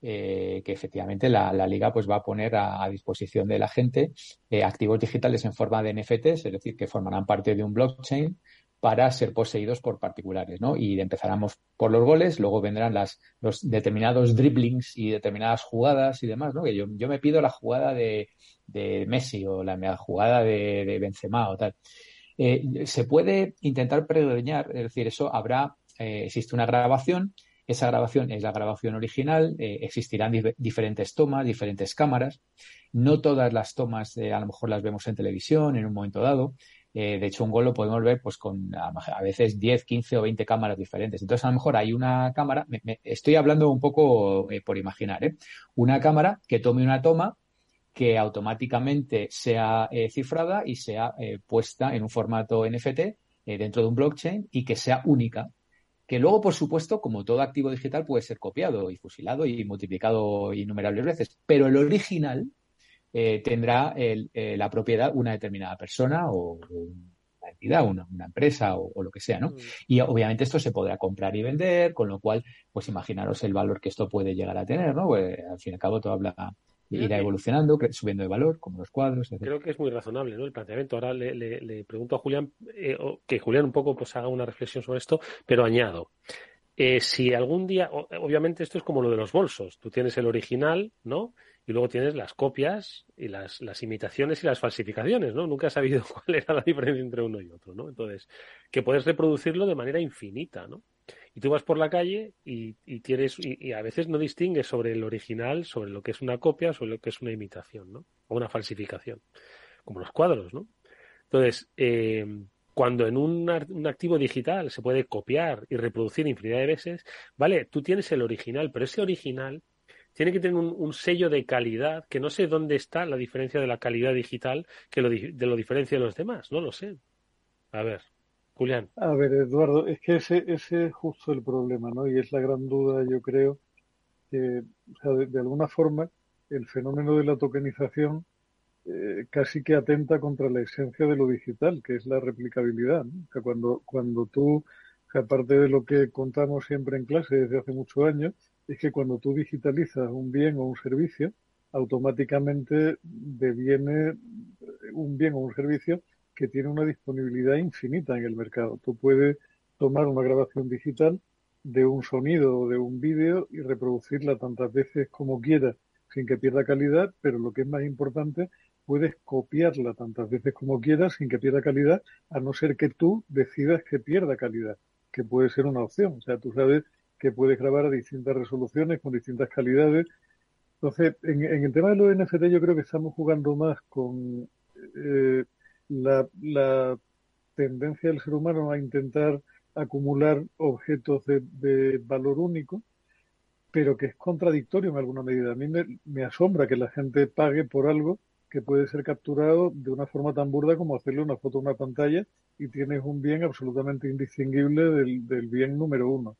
eh, que efectivamente la, la, liga pues va a poner a, a disposición de la gente eh, activos digitales en forma de NFTs, es decir, que formarán parte de un blockchain para ser poseídos por particulares, ¿no? Y empezaremos por los goles, luego vendrán las, los determinados dribblings y determinadas jugadas y demás, ¿no? Que yo, me pido la jugada de, de Messi o la, jugada de, Benzema o tal. Eh, se puede intentar predeñar, es decir, eso habrá, eh, existe una grabación, esa grabación es la grabación original, eh, existirán dif diferentes tomas, diferentes cámaras. No todas las tomas a lo mejor las vemos en televisión en un momento dado. Eh, de hecho, un gol lo podemos ver pues con a, veces 10, 15 o 20 cámaras diferentes. Entonces, a lo mejor hay una cámara, me, estoy hablando un poco eh, por imaginar, ¿eh? una cámara que tome una toma que automáticamente sea eh, cifrada y sea puesta en un formato NFT dentro de un blockchain y que sea única. Que luego, por supuesto, como todo activo digital, puede ser copiado y fusilado y multiplicado innumerables veces. Pero el original, eh, tendrá el, eh, la propiedad una determinada persona o, una entidad, una, una empresa o, o, lo que sea, ¿no? Mm. Y obviamente esto se podrá comprar y vender, con lo cual, pues imaginaros el valor que esto puede llegar a tener, ¿no? Pues, al fin y al cabo todo habla irá evolucionando, subiendo de valor, como los cuadros. Etc. Creo que es muy razonable ¿no? el planteamiento. Ahora le, le, le pregunto a Julián, eh, que Julián un poco pues haga una reflexión sobre esto, pero añado. Eh, si algún día, obviamente esto es como lo de los bolsos, tú tienes el original, ¿no? Y luego tienes las copias y las, imitaciones y las falsificaciones, ¿no? Nunca has sabido cuál era la diferencia entre uno y otro, ¿no? Entonces, que puedes reproducirlo de manera infinita, ¿no? Y tú vas por la calle y, y tienes, y, a veces no distingues sobre el original, sobre lo que es una copia, sobre lo que es una imitación, ¿no? O una falsificación. Como los cuadros, ¿no? Entonces, eh, cuando en un, un, activo digital se puede copiar y reproducir infinidad de veces, vale, tú tienes el original, pero ese original tiene que tener un, sello de calidad, que no sé dónde está la diferencia de la calidad digital que lo, de lo diferencia de los demás, no lo sé. A ver, Julián. A ver, Eduardo, es que ese, ese es justo el problema, ¿no? Y es la gran duda, yo creo, que de, alguna forma el fenómeno de la tokenización eh, casi que atenta contra la esencia de lo digital, que es la replicabilidad. O sea, cuando, cuando tú, aparte de lo que contamos siempre en clase desde hace muchos años, es que cuando tú digitalizas un bien o un servicio, automáticamente deviene un bien o un servicio que tiene una disponibilidad infinita en el mercado. Tú puedes tomar una grabación digital de un sonido o de un vídeo y reproducirla tantas veces como quieras sin que pierda calidad, pero lo que es más importante, puedes copiarla tantas veces como quieras sin que pierda calidad, a no ser que tú decidas que pierda calidad, que puede ser una opción. O sea, tú sabes que puedes grabar a distintas resoluciones, con distintas calidades. Entonces, en, el tema de los NFT yo creo que estamos jugando más con eh, la, tendencia del ser humano a intentar acumular objetos de, valor único, pero que es contradictorio en alguna medida. A mí me, asombra que la gente pague por algo que puede ser capturado de una forma tan burda como hacerle una foto a una pantalla y tienes un bien absolutamente indistinguible del bien número uno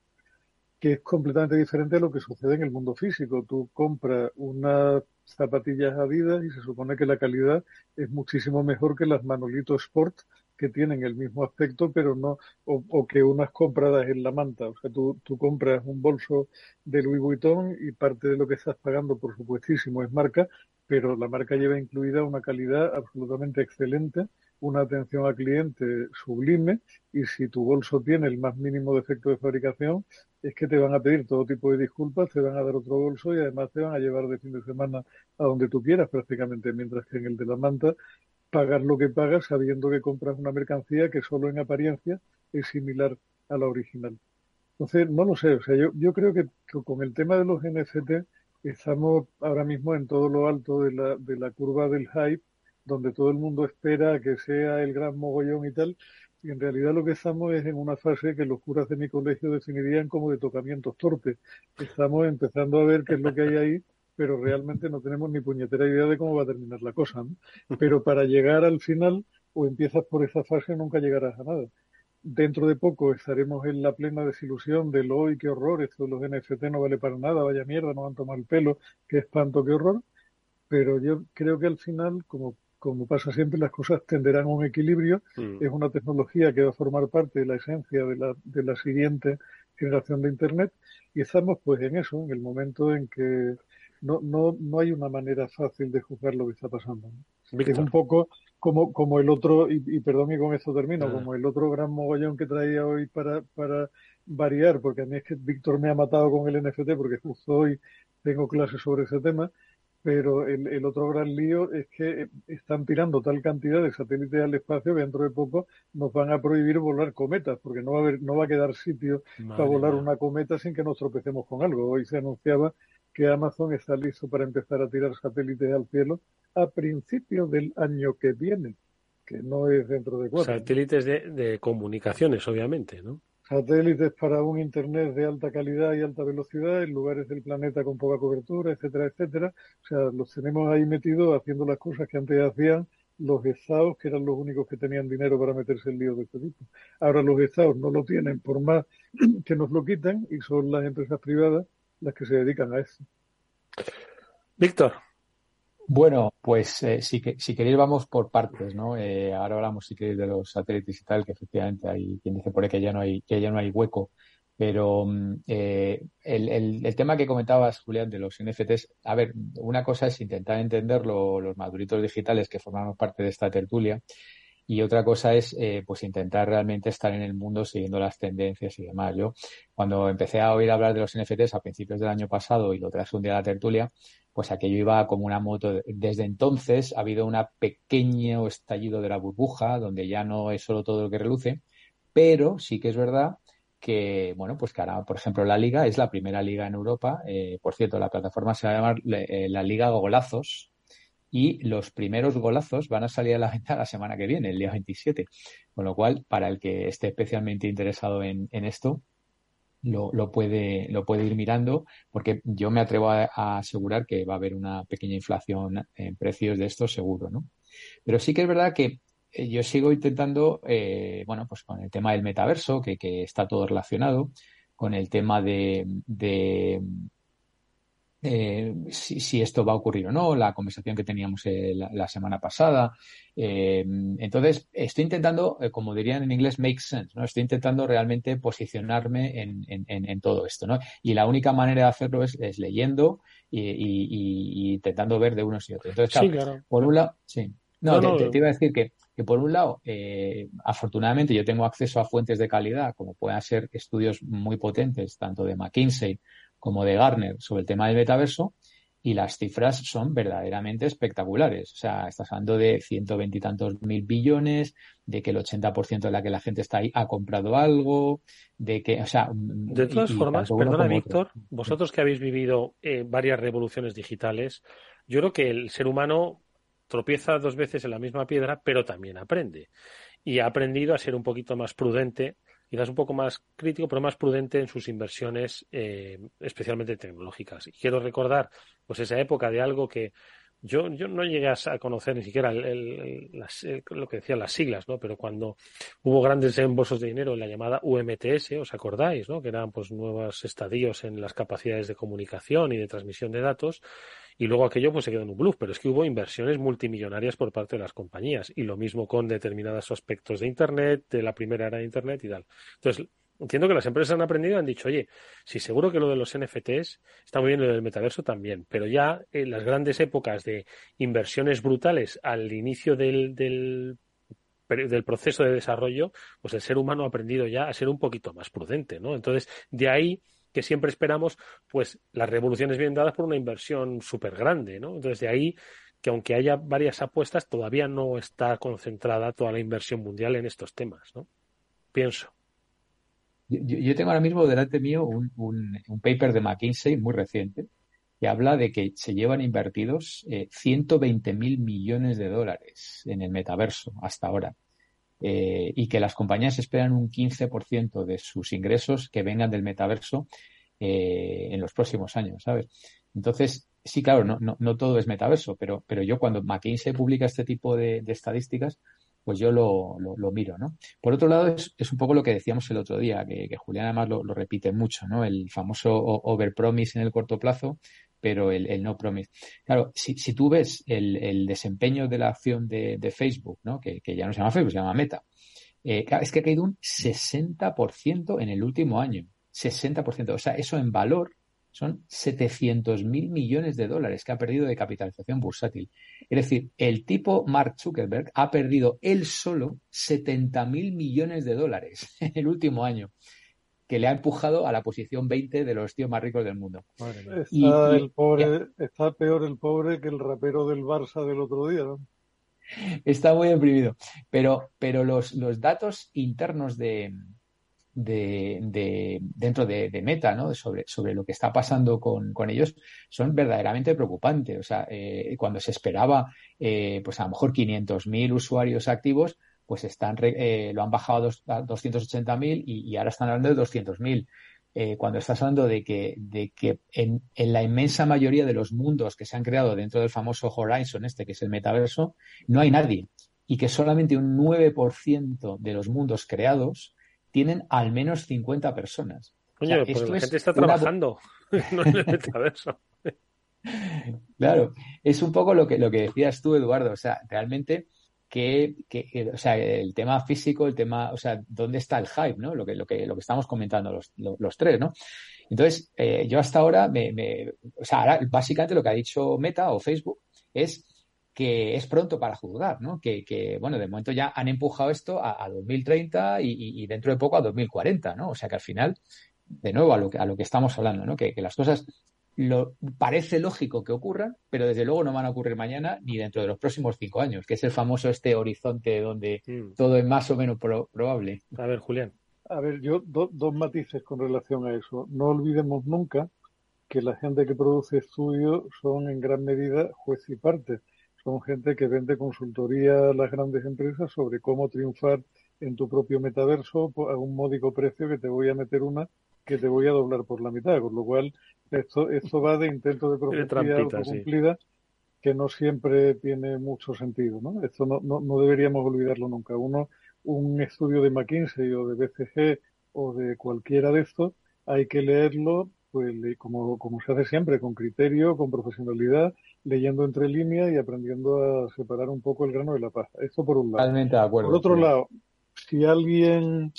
que es completamente diferente a lo que sucede en el mundo físico. Tú compras unas zapatillas Adidas y se supone que la calidad es muchísimo mejor que las Manolito Sport que tienen el mismo aspecto, pero no, o, que unas compradas en la manta. O sea, tú, tú compras un bolso de Louis Vuitton y parte de lo que estás pagando, por supuestísimo, es marca, pero la marca lleva incluida una calidad absolutamente excelente una atención al cliente sublime y si tu bolso tiene el más mínimo defecto de fabricación, es que te van a pedir todo tipo de disculpas, te van a dar otro bolso y además te van a llevar de fin de semana a donde tú quieras prácticamente, mientras que en el de la manta pagas lo que pagas sabiendo que compras una mercancía que solo en apariencia es similar a la original. Entonces, no lo sé, o sea, yo, yo creo que, con el tema de los NFT estamos ahora mismo en todo lo alto de la, de la curva del hype donde todo el mundo espera que sea el gran mogollón y tal, y en realidad lo que estamos es en una fase que los curas de mi colegio definirían como de tocamientos torpes. Estamos empezando a ver qué es lo que hay ahí, pero realmente no tenemos ni puñetera idea de cómo va a terminar la cosa. Pero para llegar al final, o empiezas por esa fase, nunca llegarás a nada. Dentro de poco estaremos en la plena desilusión de lo y qué horror, esto de los NFT no vale para nada, vaya mierda, no van a tomar el pelo, qué espanto, qué horror. Pero yo creo que al final, como como pasa siempre, las cosas tenderán a un equilibrio. Mm. Es una tecnología que va a formar parte de la esencia de la, de la siguiente generación de Internet y estamos pues en eso, en el momento en que no, no, no hay una manera fácil de juzgar lo que está pasando. Es un poco como, como el otro, y, perdón y con esto termino, ah. como el otro gran mogollón que traía hoy para, para variar, porque a mí es que Víctor me ha matado con el NFT porque justo hoy tengo clases sobre ese tema, pero el, otro gran lío es que están tirando tal cantidad de satélites al espacio que dentro de poco nos van a prohibir volar cometas, porque no va a, haber, no va a quedar sitio para volar una cometa sin que nos tropecemos con algo. Hoy se anunciaba que Amazon está listo para empezar a tirar satélites al cielo a principios del año que viene, que no es dentro de cuatro. Satélites de, de comunicaciones, obviamente, ¿no? Satélites para un Internet de alta calidad y alta velocidad en lugares del planeta con poca cobertura, etcétera, etcétera. O sea, los tenemos ahí metidos haciendo las cosas que antes hacían los estados, que eran los únicos que tenían dinero para meterse en lío de este tipo. Ahora los estados no lo tienen por más que nos lo quiten y son las empresas privadas las que se dedican a eso. Víctor, bueno, pues eh, si, si queréis vamos por partes, ¿no? Eh, ahora hablamos si queréis de los satélites y tal, que efectivamente hay quien dice por ahí que ya no hay, que ya no hay hueco. Pero mm, eh, el, el, el, tema que comentabas, Julián, de los NFTs, a ver, una cosa es intentar entenderlo los maduritos digitales que formamos parte de esta tertulia y otra cosa es eh, pues intentar realmente estar en el mundo siguiendo las tendencias y demás. Yo cuando empecé a oír hablar de los NFTs a principios del año pasado y lo traje un día a la tertulia, pues aquello iba como una moto. Desde entonces ha habido un pequeño estallido de la burbuja, donde ya no es solo todo lo que reluce, pero sí que es verdad que, bueno, pues que ahora, por ejemplo, la liga es la primera liga en Europa. Eh, por cierto, la plataforma se va a llamar eh, la Liga Golazos y los primeros golazos van a salir a la venta la semana que viene, el día 27. Con lo cual, para el que esté especialmente interesado en, esto, lo, lo, puede, lo puede ir mirando, porque yo me atrevo a, asegurar que va a haber una pequeña inflación en precios de esto seguro, ¿no? Pero sí que es verdad que eh, yo sigo intentando, eh, bueno, pues con el tema del metaverso, que, que está todo relacionado, con el tema de, de eh, si, si, esto va a ocurrir o no, la conversación que teníamos eh, la, la, semana pasada. Eh, entonces, estoy intentando, como dirían en inglés, make sense, ¿no? Estoy intentando realmente posicionarme en, en, en, todo esto, ¿no? Y la única manera de hacerlo es, es leyendo y, y, y, intentando ver de unos y otros. Entonces, sí, claro. por un lado, sí. No, no, te, te, iba a decir que que por un lado, eh, afortunadamente yo tengo acceso a fuentes de calidad, como puedan ser estudios muy potentes, tanto de McKinsey como de Garner, sobre el tema del metaverso, y las cifras son verdaderamente espectaculares. O sea, estás hablando de 120 y tantos mil billones, de que el 80% de la que la gente está ahí ha comprado algo, de que, o sea... De todas y, formas, perdona Víctor, otro. vosotros que habéis vivido eh, varias revoluciones digitales, yo creo que el ser humano tropieza dos veces en la misma piedra, pero también aprende. Y ha aprendido a ser un poquito más prudente, quizás un poco más crítico, pero más prudente en sus inversiones, eh, especialmente tecnológicas. Quiero recordar, pues, esa época de algo que yo, yo no llegué a conocer ni siquiera el, el, el, lo que decían las siglas, ¿no? Pero cuando hubo grandes embolsos de dinero en la llamada UMTS, ¿os acordáis, no? Que eran pues nuevos estadios en las capacidades de comunicación y de transmisión de datos y luego aquello pues se quedó en un bluff, pero es que hubo inversiones multimillonarias por parte de las compañías y lo mismo con determinados aspectos de Internet, de la primera era de Internet y tal. Entonces, entiendo que las empresas han aprendido y han dicho, oye, sí, seguro que lo de los NFTs está muy bien, lo del metaverso también, pero ya en las grandes épocas de inversiones brutales al inicio del, del del proceso de desarrollo, pues el ser humano ha aprendido ya a ser un poquito más prudente, ¿no? Entonces, de ahí que siempre esperamos, pues las revoluciones vienen dadas por una inversión súper grande, ¿no? Entonces de ahí que aunque haya varias apuestas, todavía no está concentrada toda la inversión mundial en estos temas, ¿no? Pienso. Yo, tengo ahora mismo delante mío un, un, un, paper de McKinsey muy reciente que habla de que se llevan invertidos eh, 120 mil millones de dólares en el metaverso hasta ahora eh, y que las compañías esperan un 15% de sus ingresos que vengan del metaverso eh, en los próximos años, ¿sabes? Entonces, sí, claro, no, no, no, todo es metaverso, pero, pero yo cuando McKinsey publica este tipo de, estadísticas, pues yo lo, lo, lo, miro, ¿no? Por otro lado, es, es, un poco lo que decíamos el otro día, que, que Julián además lo, lo, repite mucho, ¿no? El famoso overpromise en el corto plazo pero el, el no promise. Claro, si, si tú ves el, el, desempeño de la acción de, de Facebook, ¿no? Que, que, ya no se llama Facebook, se llama Meta, eh, es que ha caído un 60% en el último año. 60%. O sea, eso en valor son 700 mil millones de dólares que ha perdido de capitalización bursátil. Es decir, el tipo Mark Zuckerberg ha perdido él solo 70 mil millones de dólares en el último año que le ha empujado a la posición 20 de los tíos más ricos del mundo. Está, y, el y, pobre, está peor el pobre que el rapero del Barça del otro día, ¿no? Está muy deprimido. Pero, pero los, los datos internos de, de, de, dentro de, de, Meta, ¿no? Sobre, sobre lo que está pasando con, con ellos, son verdaderamente preocupantes. O sea, eh, cuando se esperaba, eh, pues a lo mejor 500.000 usuarios activos, pues están, eh, lo han bajado a 280.000 y, y ahora están hablando de 200.000. Eh, cuando estás hablando de que, de que en, en, la inmensa mayoría de los mundos que se han creado dentro del famoso Horizon este, que es el metaverso, no hay nadie. Y que solamente un 9% de los mundos creados tienen al menos 50 personas. Coño, o sea, pues la gente está trabajando, no en el metaverso. claro, es un poco lo que, lo que decías tú, Eduardo. O sea, realmente que, que, o sea, el tema físico, el tema, o sea, ¿dónde está el hype, no? Lo que, lo que, lo que estamos comentando los, los, tres, ¿no? Entonces, eh, yo hasta ahora me, o sea, ahora básicamente lo que ha dicho Meta o Facebook es que es pronto para juzgar, ¿no? Que, que bueno, de momento ya han empujado esto a, a 2030 y, y, y, dentro de poco a 2040, ¿no? O sea que al final, de nuevo, a lo que, a lo que estamos hablando, ¿no? Que, que las cosas lo, parece lógico que ocurra, pero desde luego no van a ocurrir mañana ni dentro de los próximos cinco años, que es el famoso este horizonte donde mm. todo es más o menos probable. A ver, Julián. A ver, yo dos matices con relación a eso. No olvidemos nunca que la gente que produce estudios son en gran medida juez y parte. Son gente que vende consultoría a las grandes empresas sobre cómo triunfar en tu propio metaverso a un módico precio que te voy a meter una que te voy a doblar por la mitad. Con lo cual, esto, esto va de intento de profecía autocumplida que no siempre tiene mucho sentido. ¿no? Esto no, no, no deberíamos olvidarlo nunca. Uno un estudio de McKinsey o de BCG o de cualquiera de estos, hay que leerlo pues como, como se hace siempre, con criterio, con profesionalidad, leyendo entre líneas y aprendiendo a separar un poco el grano de la paja. Esto por un lado. de acuerdo. Por otro lado, si alguien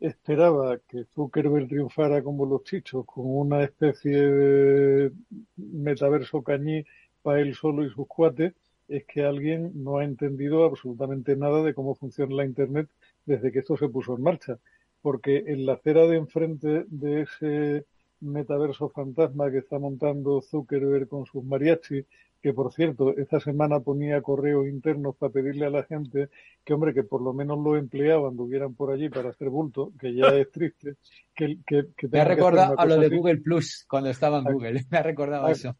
esperaba que Zuckerberg triunfara como los chichos, con una especie de metaverso cañí para él solo y sus cuates, es que alguien no ha entendido absolutamente nada de cómo funciona la Internet desde que esto se puso en marcha. Porque en la acera de enfrente de ese metaverso fantasma que está montando Zuckerberg con sus mariachi, que por cierto, esta semana ponía correos internos para pedirle a la gente que, hombre, que por lo menos los empleados anduvieran por allí para hacer bulto, que ya es triste. Que, que, me ha recordado a lo de Google Plus cuando estaba en Google, me ha recordado eso.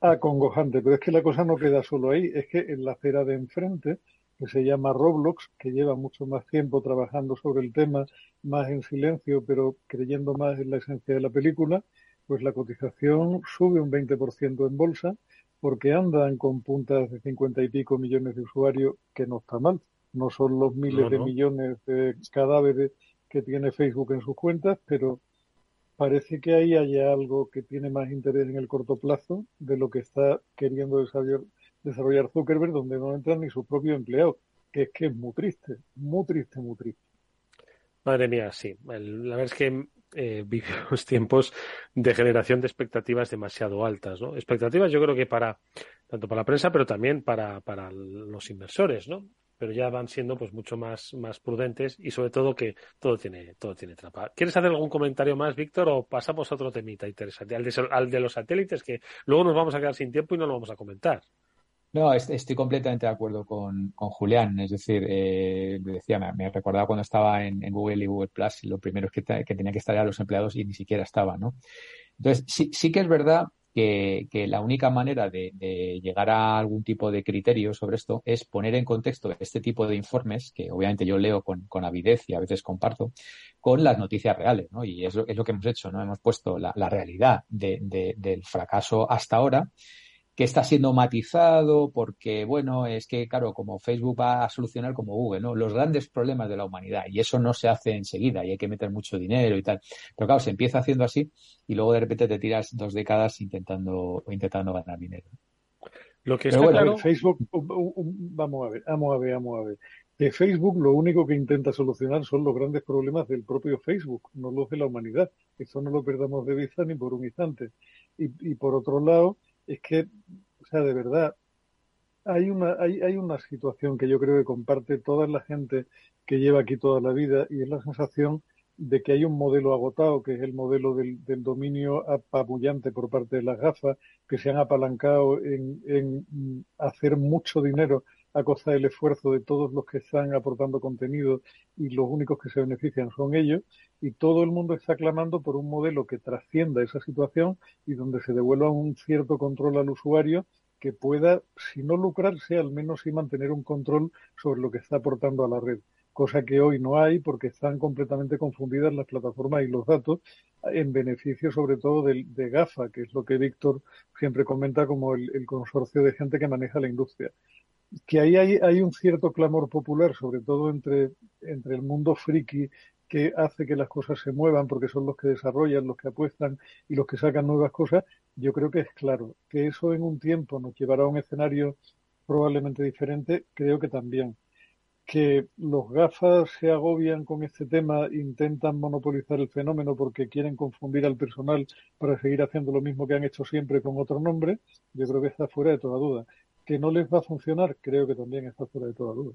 Acongojante, pero es que la cosa no queda solo ahí, es que en la acera de enfrente, que se llama Roblox, que lleva mucho más tiempo trabajando sobre el tema, más en silencio, pero creyendo más en la esencia de la película, pues la cotización sube un 20% en bolsa porque andan con puntas de cincuenta y pico millones de usuarios, que no está mal. No son los miles de millones de cadáveres que tiene Facebook en sus cuentas, pero parece que ahí haya algo que tiene más interés en el corto plazo de lo que está queriendo desarrollar, desarrollar Zuckerberg, donde no entran ni sus propios empleados, que es que es muy triste, muy triste, muy triste. Madre mía, sí. la verdad es que eh, vivimos tiempos de generación de expectativas demasiado altas, ¿no? Expectativas yo creo que para, tanto para la prensa, pero también para, para los inversores, ¿no? Pero ya van siendo pues mucho más, más prudentes y sobre todo que todo tiene, todo tiene trampa. ¿Quieres hacer algún comentario más, Víctor, o pasamos a otro temita interesante? Al de, al de los satélites, que luego nos vamos a quedar sin tiempo y no lo vamos a comentar. No, estoy completamente de acuerdo con, con Julián. Es decir, eh, decía, me, recordaba cuando estaba en, Google y Google Plus, lo primero es que, tenía que estar a los empleados y ni siquiera estaba, ¿no? Entonces, sí, sí que es verdad que, que la única manera de, de, llegar a algún tipo de criterio sobre esto es poner en contexto este tipo de informes, que obviamente yo leo con, con avidez y a veces comparto, con las noticias reales, ¿no? Y es lo, es lo que hemos hecho, ¿no? Hemos puesto la, realidad de, de, del fracaso hasta ahora que está siendo matizado porque, bueno, es que, claro, como Facebook va a solucionar como Google, ¿no? Los grandes problemas de la humanidad y eso no se hace enseguida y hay que meter mucho dinero y tal. Pero claro, se empieza haciendo así y luego de repente te tiras dos décadas intentando, intentando ganar dinero. Lo que está claro... Facebook, vamos a ver, vamos a ver, vamos a ver. Que Facebook lo único que intenta solucionar son los grandes problemas del propio Facebook, no los de la humanidad. Eso no lo perdamos de vista ni por un instante. Y, y por otro lado, es que, o sea, de verdad, hay una, hay, hay una situación que yo creo que comparte toda la gente que lleva aquí toda la vida y es la sensación de que hay un modelo agotado, que es el modelo del, del dominio apabullante por parte de las gafas, que se han apalancado en, en hacer mucho dinero a costa del esfuerzo de todos los que están aportando contenido y los únicos que se benefician son ellos, y todo el mundo está clamando por un modelo que trascienda esa situación y donde se devuelva un cierto control al usuario que pueda, si no lucrarse, al menos sí mantener un control sobre lo que está aportando a la red, cosa que hoy no hay porque están completamente confundidas las plataformas y los datos en beneficio sobre todo de, de GAFA, que es lo que Víctor siempre comenta como el, el consorcio de gente que maneja la industria que ahí hay, hay, un cierto clamor popular, sobre todo entre, entre el mundo friki, que hace que las cosas se muevan porque son los que desarrollan, los que apuestan y los que sacan nuevas cosas, yo creo que es claro. Que eso en un tiempo nos llevará a un escenario probablemente diferente, creo que también. Que los gafas se agobian con este tema, intentan monopolizar el fenómeno porque quieren confundir al personal para seguir haciendo lo mismo que han hecho siempre con otro nombre, yo creo que está fuera de toda duda que no les va a funcionar, creo que también está fuera de toda duda.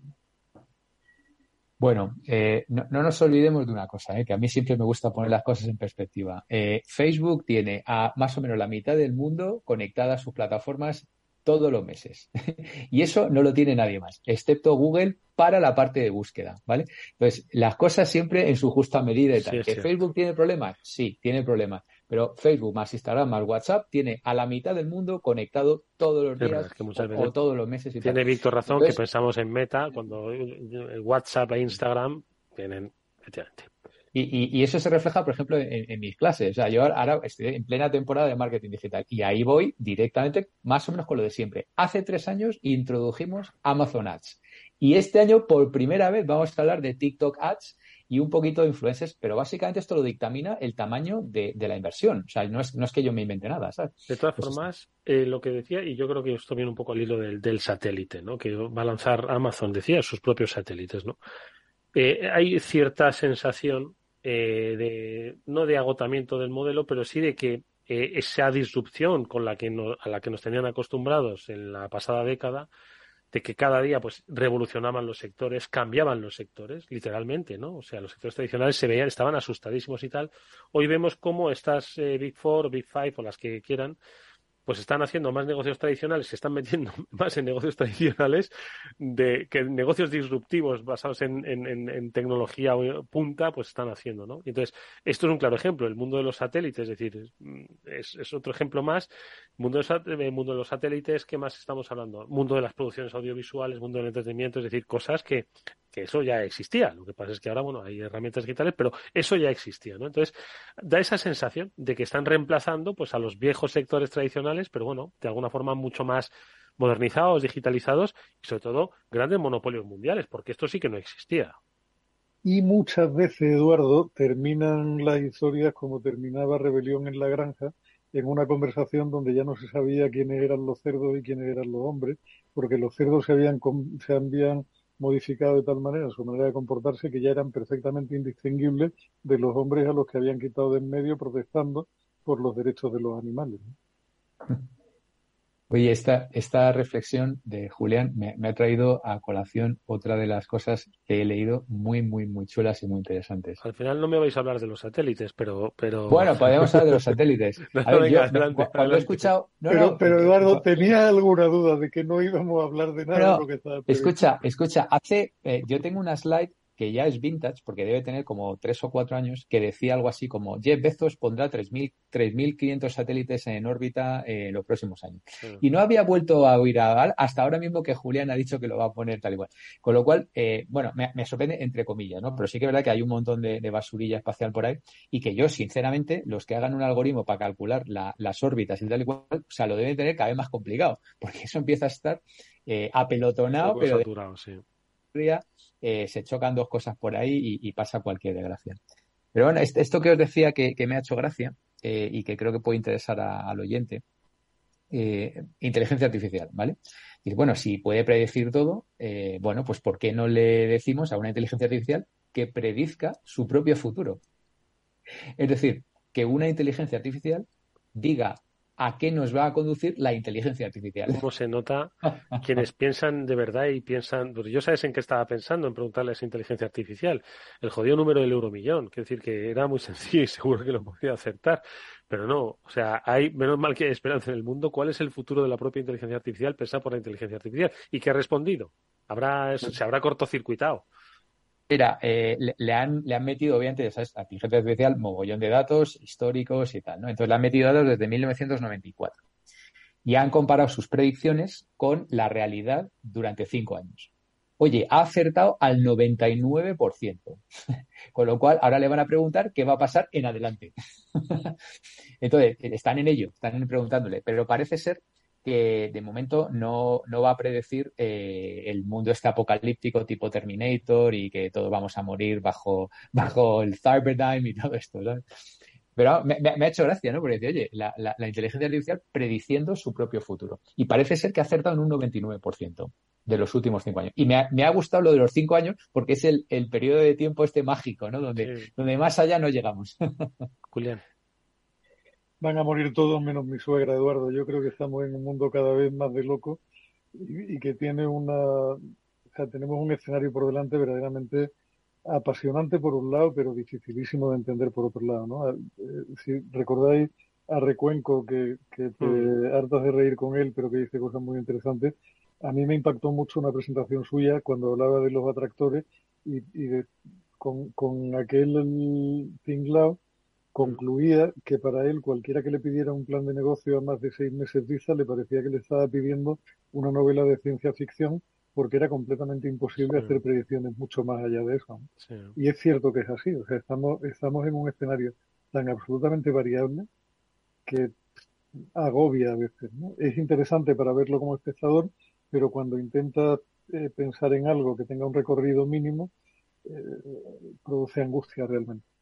Bueno, eh, no, nos olvidemos de una cosa, eh, que a mí siempre me gusta poner las cosas en perspectiva. Eh, Facebook tiene a más o menos la mitad del mundo conectada a sus plataformas todos los meses. y eso no lo tiene nadie más, excepto Google para la parte de búsqueda, ¿vale? Entonces, las cosas siempre en su justa medida y tal. ¿Que Facebook tiene problemas? Sí, tiene problemas. Pero Facebook más Instagram más WhatsApp tiene a la mitad del mundo conectado todos los días o, todos los meses. Y tiene Víctor razón que pensamos en Meta cuando WhatsApp e Instagram tienen, efectivamente. Y, eso se refleja, por ejemplo, en, mis clases. O sea, yo ahora estoy en plena temporada de marketing digital y ahí voy directamente, más o menos con lo de siempre. Hace tres años introdujimos Amazon Ads y este año, por primera vez, vamos a hablar de TikTok Ads y un poquito de influencers, pero básicamente esto lo dictamina el tamaño de, la inversión. O sea, no es, no es que yo me invente nada, ¿sabes? De todas pues formas, eh, lo que decía, y yo creo que esto viene un poco al hilo del, satélite, ¿no? Que va a lanzar Amazon, decía, sus propios satélites, ¿no? Eh, hay cierta sensación eh, de, no de agotamiento del modelo, pero sí de que esa disrupción con la que a la que nos tenían acostumbrados en la pasada década de que cada día pues revolucionaban los sectores, cambiaban los sectores, literalmente, ¿no? O sea, los sectores tradicionales se veían, estaban asustadísimos y tal. Hoy vemos cómo estas eh, Big Four, Big Five o las que quieran, pues están haciendo más negocios tradicionales, se están metiendo más en negocios tradicionales de que negocios disruptivos basados en, en, tecnología punta, pues están haciendo, ¿no? Entonces, esto es un claro ejemplo, el mundo de los satélites, es decir, es, otro ejemplo más. Mundo de, mundo de los satélites, ¿qué más estamos hablando? Mundo de las producciones audiovisuales, mundo del entretenimiento, es decir, cosas que, que eso ya existía. Lo que pasa es que ahora, bueno, hay herramientas digitales, pero eso ya existía, ¿no? Entonces, da esa sensación de que están reemplazando, pues, a los viejos sectores tradicionales, pero bueno, de alguna forma mucho más modernizados, digitalizados y sobre todo grandes monopolios mundiales, porque esto sí que no existía. Y muchas veces, Eduardo, terminan las historias como terminaba Rebelión en la Granja, en una conversación donde ya no se sabía quiénes eran los cerdos y quiénes eran los hombres, porque los cerdos se habían, se habían modificado de tal manera su manera de comportarse que ya eran perfectamente indistinguibles de los hombres a los que habían quitado de en medio protestando por los derechos de los animales. Oye, esta, esta reflexión de Julián me, ha traído a colación otra de las cosas que he leído muy, muy, muy chulas y muy interesantes. Al final no me vais a hablar de los satélites, pero... pero... Bueno, podemos hablar de los satélites. cuando he escuchado... pero, pero, Eduardo, tenía alguna duda de que no íbamos a hablar de nada de lo que estaba Escucha, escucha, hace... Eh, yo tengo una slide que ya es vintage, porque debe tener como tres o cuatro años, que decía algo así como Jeff Bezos pondrá 3.500 satélites en órbita en los próximos años. Y no había vuelto a oír a, hasta ahora mismo que Julián ha dicho que lo va a poner tal igual. Con lo cual, eh, bueno, me, sorprende entre comillas, ¿no? Pero sí que es verdad que hay un montón de, basurilla espacial por ahí y que yo, sinceramente, los que hagan un algoritmo para calcular las órbitas y tal y cual, o sea, lo deben tener cada vez más complicado, porque eso empieza a estar eh, apelotonado, pero... Eh, se chocan dos cosas por ahí y, pasa cualquier desgracia. Pero bueno, esto que os decía que, me ha hecho gracia eh, y que creo que puede interesar al oyente, eh, inteligencia artificial, ¿vale? Y bueno, si puede predecir todo, bueno, pues ¿por qué no le decimos a una inteligencia artificial que predizca su propio futuro? Es decir, que una inteligencia artificial diga a qué nos va a conducir la inteligencia artificial. ¿Cómo se nota quienes piensan de verdad y piensan, pues yo sabes en qué estaba pensando, en preguntarle a esa inteligencia artificial, el jodido número del euromillón, quiero decir que era muy sencillo y seguro que lo podía acertar, pero no, o sea, hay, menos mal que hay esperanza en el mundo, ¿cuál es el futuro de la propia inteligencia artificial pensada por la inteligencia artificial? ¿Y qué ha respondido? Habrá, se habrá cortocircuitado. Mira, eh, le, han, le han metido, obviamente, ¿sabes? A inteligencia artificial, mogollón de datos históricos y tal, ¿no? Entonces le han metido datos desde 1994. Y han comparado sus predicciones con la realidad durante cinco años. Oye, ha acertado al 99%. con lo cual, ahora le van a preguntar qué va a pasar en adelante. Entonces, están en ello, están preguntándole, pero parece ser que de momento no, no va a predecir eh, el mundo este apocalíptico tipo Terminator y que todos vamos a morir bajo, bajo el Cyberdyne y todo esto. Pero me, ha hecho gracia, ¿no? Porque dice, oye, la, la, inteligencia artificial prediciendo su propio futuro. Y parece ser que ha acertado en un 99% de los últimos cinco años. Y me ha, me ha, gustado lo de los cinco años porque es el, el periodo de tiempo este mágico, ¿no? Donde, donde más allá no llegamos. Julián van a morir todos menos mi suegra, Eduardo. Yo creo que estamos en un mundo cada vez más de locos y, que tiene una, o sea, tenemos un escenario por delante verdaderamente apasionante por un lado, pero dificilísimo de entender por otro lado, ¿no? Eh, si recordáis a Recuenco, que, que te mm. hartas de reír con él, pero que dice cosas muy interesantes, a mí me impactó mucho una presentación suya cuando hablaba de los atractores y, y con, con aquel tinglao concluía que para él cualquiera que le pidiera un plan de negocio a más de seis meses vista le parecía que le estaba pidiendo una novela de ciencia ficción porque era completamente imposible hacer predicciones mucho más allá de eso. Y es cierto que es así, o sea, estamos, estamos en un escenario tan absolutamente variable que agobia a veces. ¿no? Es interesante para verlo como espectador, pero cuando intenta eh, pensar en algo que tenga un recorrido mínimo, eh, produce angustia realmente.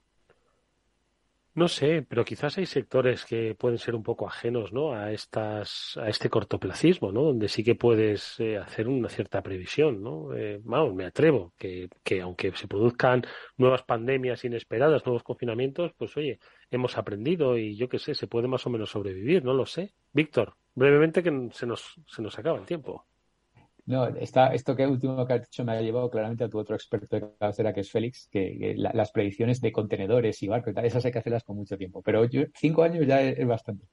No sé, pero quizás hay sectores que pueden ser un poco ajenos, ¿no? A estas, a este cortoplacismo, ¿no? Donde sí que puedes eh, hacer una cierta previsión, ¿no? Eh, vamos, me atrevo que, que aunque se produzcan nuevas pandemias inesperadas, nuevos confinamientos, pues oye, hemos aprendido y yo qué sé, se puede más o menos sobrevivir, no lo sé. Víctor, brevemente que se nos, se nos acaba el tiempo. No, está, esto que último que has dicho me ha llevado claramente a tu otro experto de cabecera, que es Félix, que, las predicciones de contenedores y barcos, esas hay que hacerlas con mucho tiempo. Pero cinco años ya es, bastante.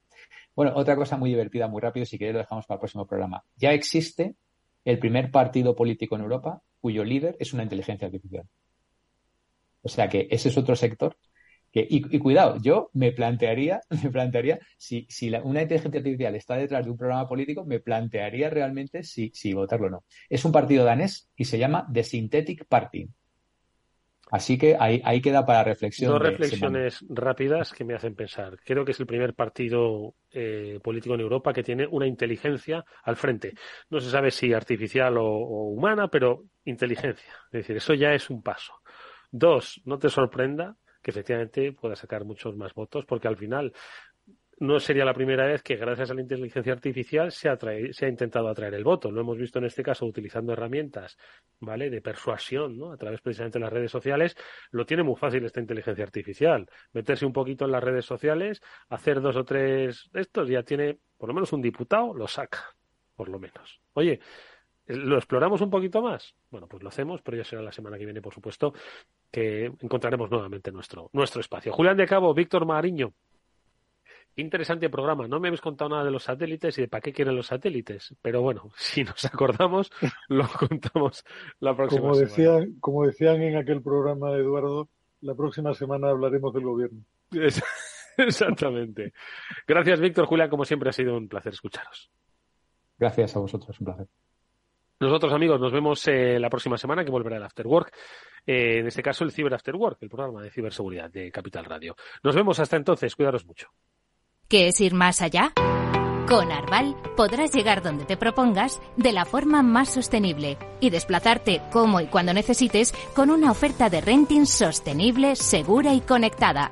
Bueno, otra cosa muy divertida, muy rápido, si queréis lo dejamos para el próximo programa. Ya existe el primer partido político en Europa cuyo líder es una inteligencia artificial. O sea que ese es otro sector y, cuidado, yo me plantearía, me plantearía, si, si una inteligencia artificial está detrás de un programa político, me plantearía realmente si, si votarlo o no. Es un partido danés y se llama The Synthetic Party. Así que ahí, ahí queda para reflexión. Dos reflexiones rápidas que me hacen pensar. Creo que es el primer partido eh, político en Europa que tiene una inteligencia al frente. No se sabe si artificial o, o humana, pero inteligencia. Es decir, eso ya es un paso. Dos, no te sorprenda que efectivamente pueda sacar muchos más votos, porque al final no sería la primera vez que gracias a la inteligencia artificial se ha, se ha intentado atraer el voto. Lo hemos visto en este caso utilizando herramientas, ¿vale? De persuasión, ¿no? A través precisamente de las redes sociales. Lo tiene muy fácil esta inteligencia artificial. Meterse un poquito en las redes sociales, hacer dos o tres estos, ya tiene por lo menos un diputado, lo saca, por lo menos. Oye, ¿Lo exploramos un poquito más? Bueno, pues lo hacemos, pero ya será la semana que viene, por supuesto, que encontraremos nuevamente nuestro, nuestro espacio. Julián de Cabo, Víctor Mariño. Interesante programa. No me habéis contado nada de los satélites y de para qué quieren los satélites. Pero bueno, si nos acordamos, lo contamos la próxima como decían, Como decían en aquel programa, Eduardo, la próxima semana hablaremos del gobierno. Exactamente. Gracias, Víctor. Julián, como siempre, ha sido un placer escucharos. Gracias a vosotros, un placer. Nosotros, amigos, nos vemos eh, la próxima semana que volverá el After Work. Eh, en este caso, el Cyber After Work, el programa de ciberseguridad de Capital Radio. Nos vemos hasta entonces. Cuidaros mucho. ¿Qué es ir más allá? Con Arval podrás llegar donde te propongas de la forma más sostenible y desplazarte como y cuando necesites con una oferta de renting sostenible, segura y conectada.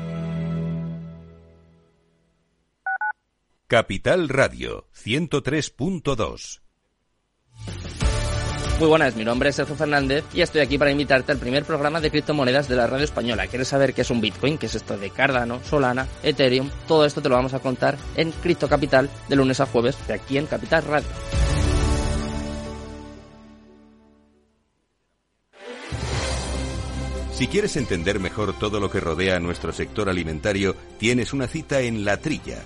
Capital Radio 103.2 Muy buenas, mi nombre es Sergio Fernández y estoy aquí para invitarte al primer programa de criptomonedas de la radio española. ¿Quieres saber qué es un Bitcoin? ¿Qué es esto de Cardano, Solana, Ethereum? Todo esto te lo vamos a contar en Cripto Capital de lunes a jueves de aquí en Capital Radio. Si quieres entender mejor todo lo que rodea a nuestro sector alimentario, tienes una cita en La Trilla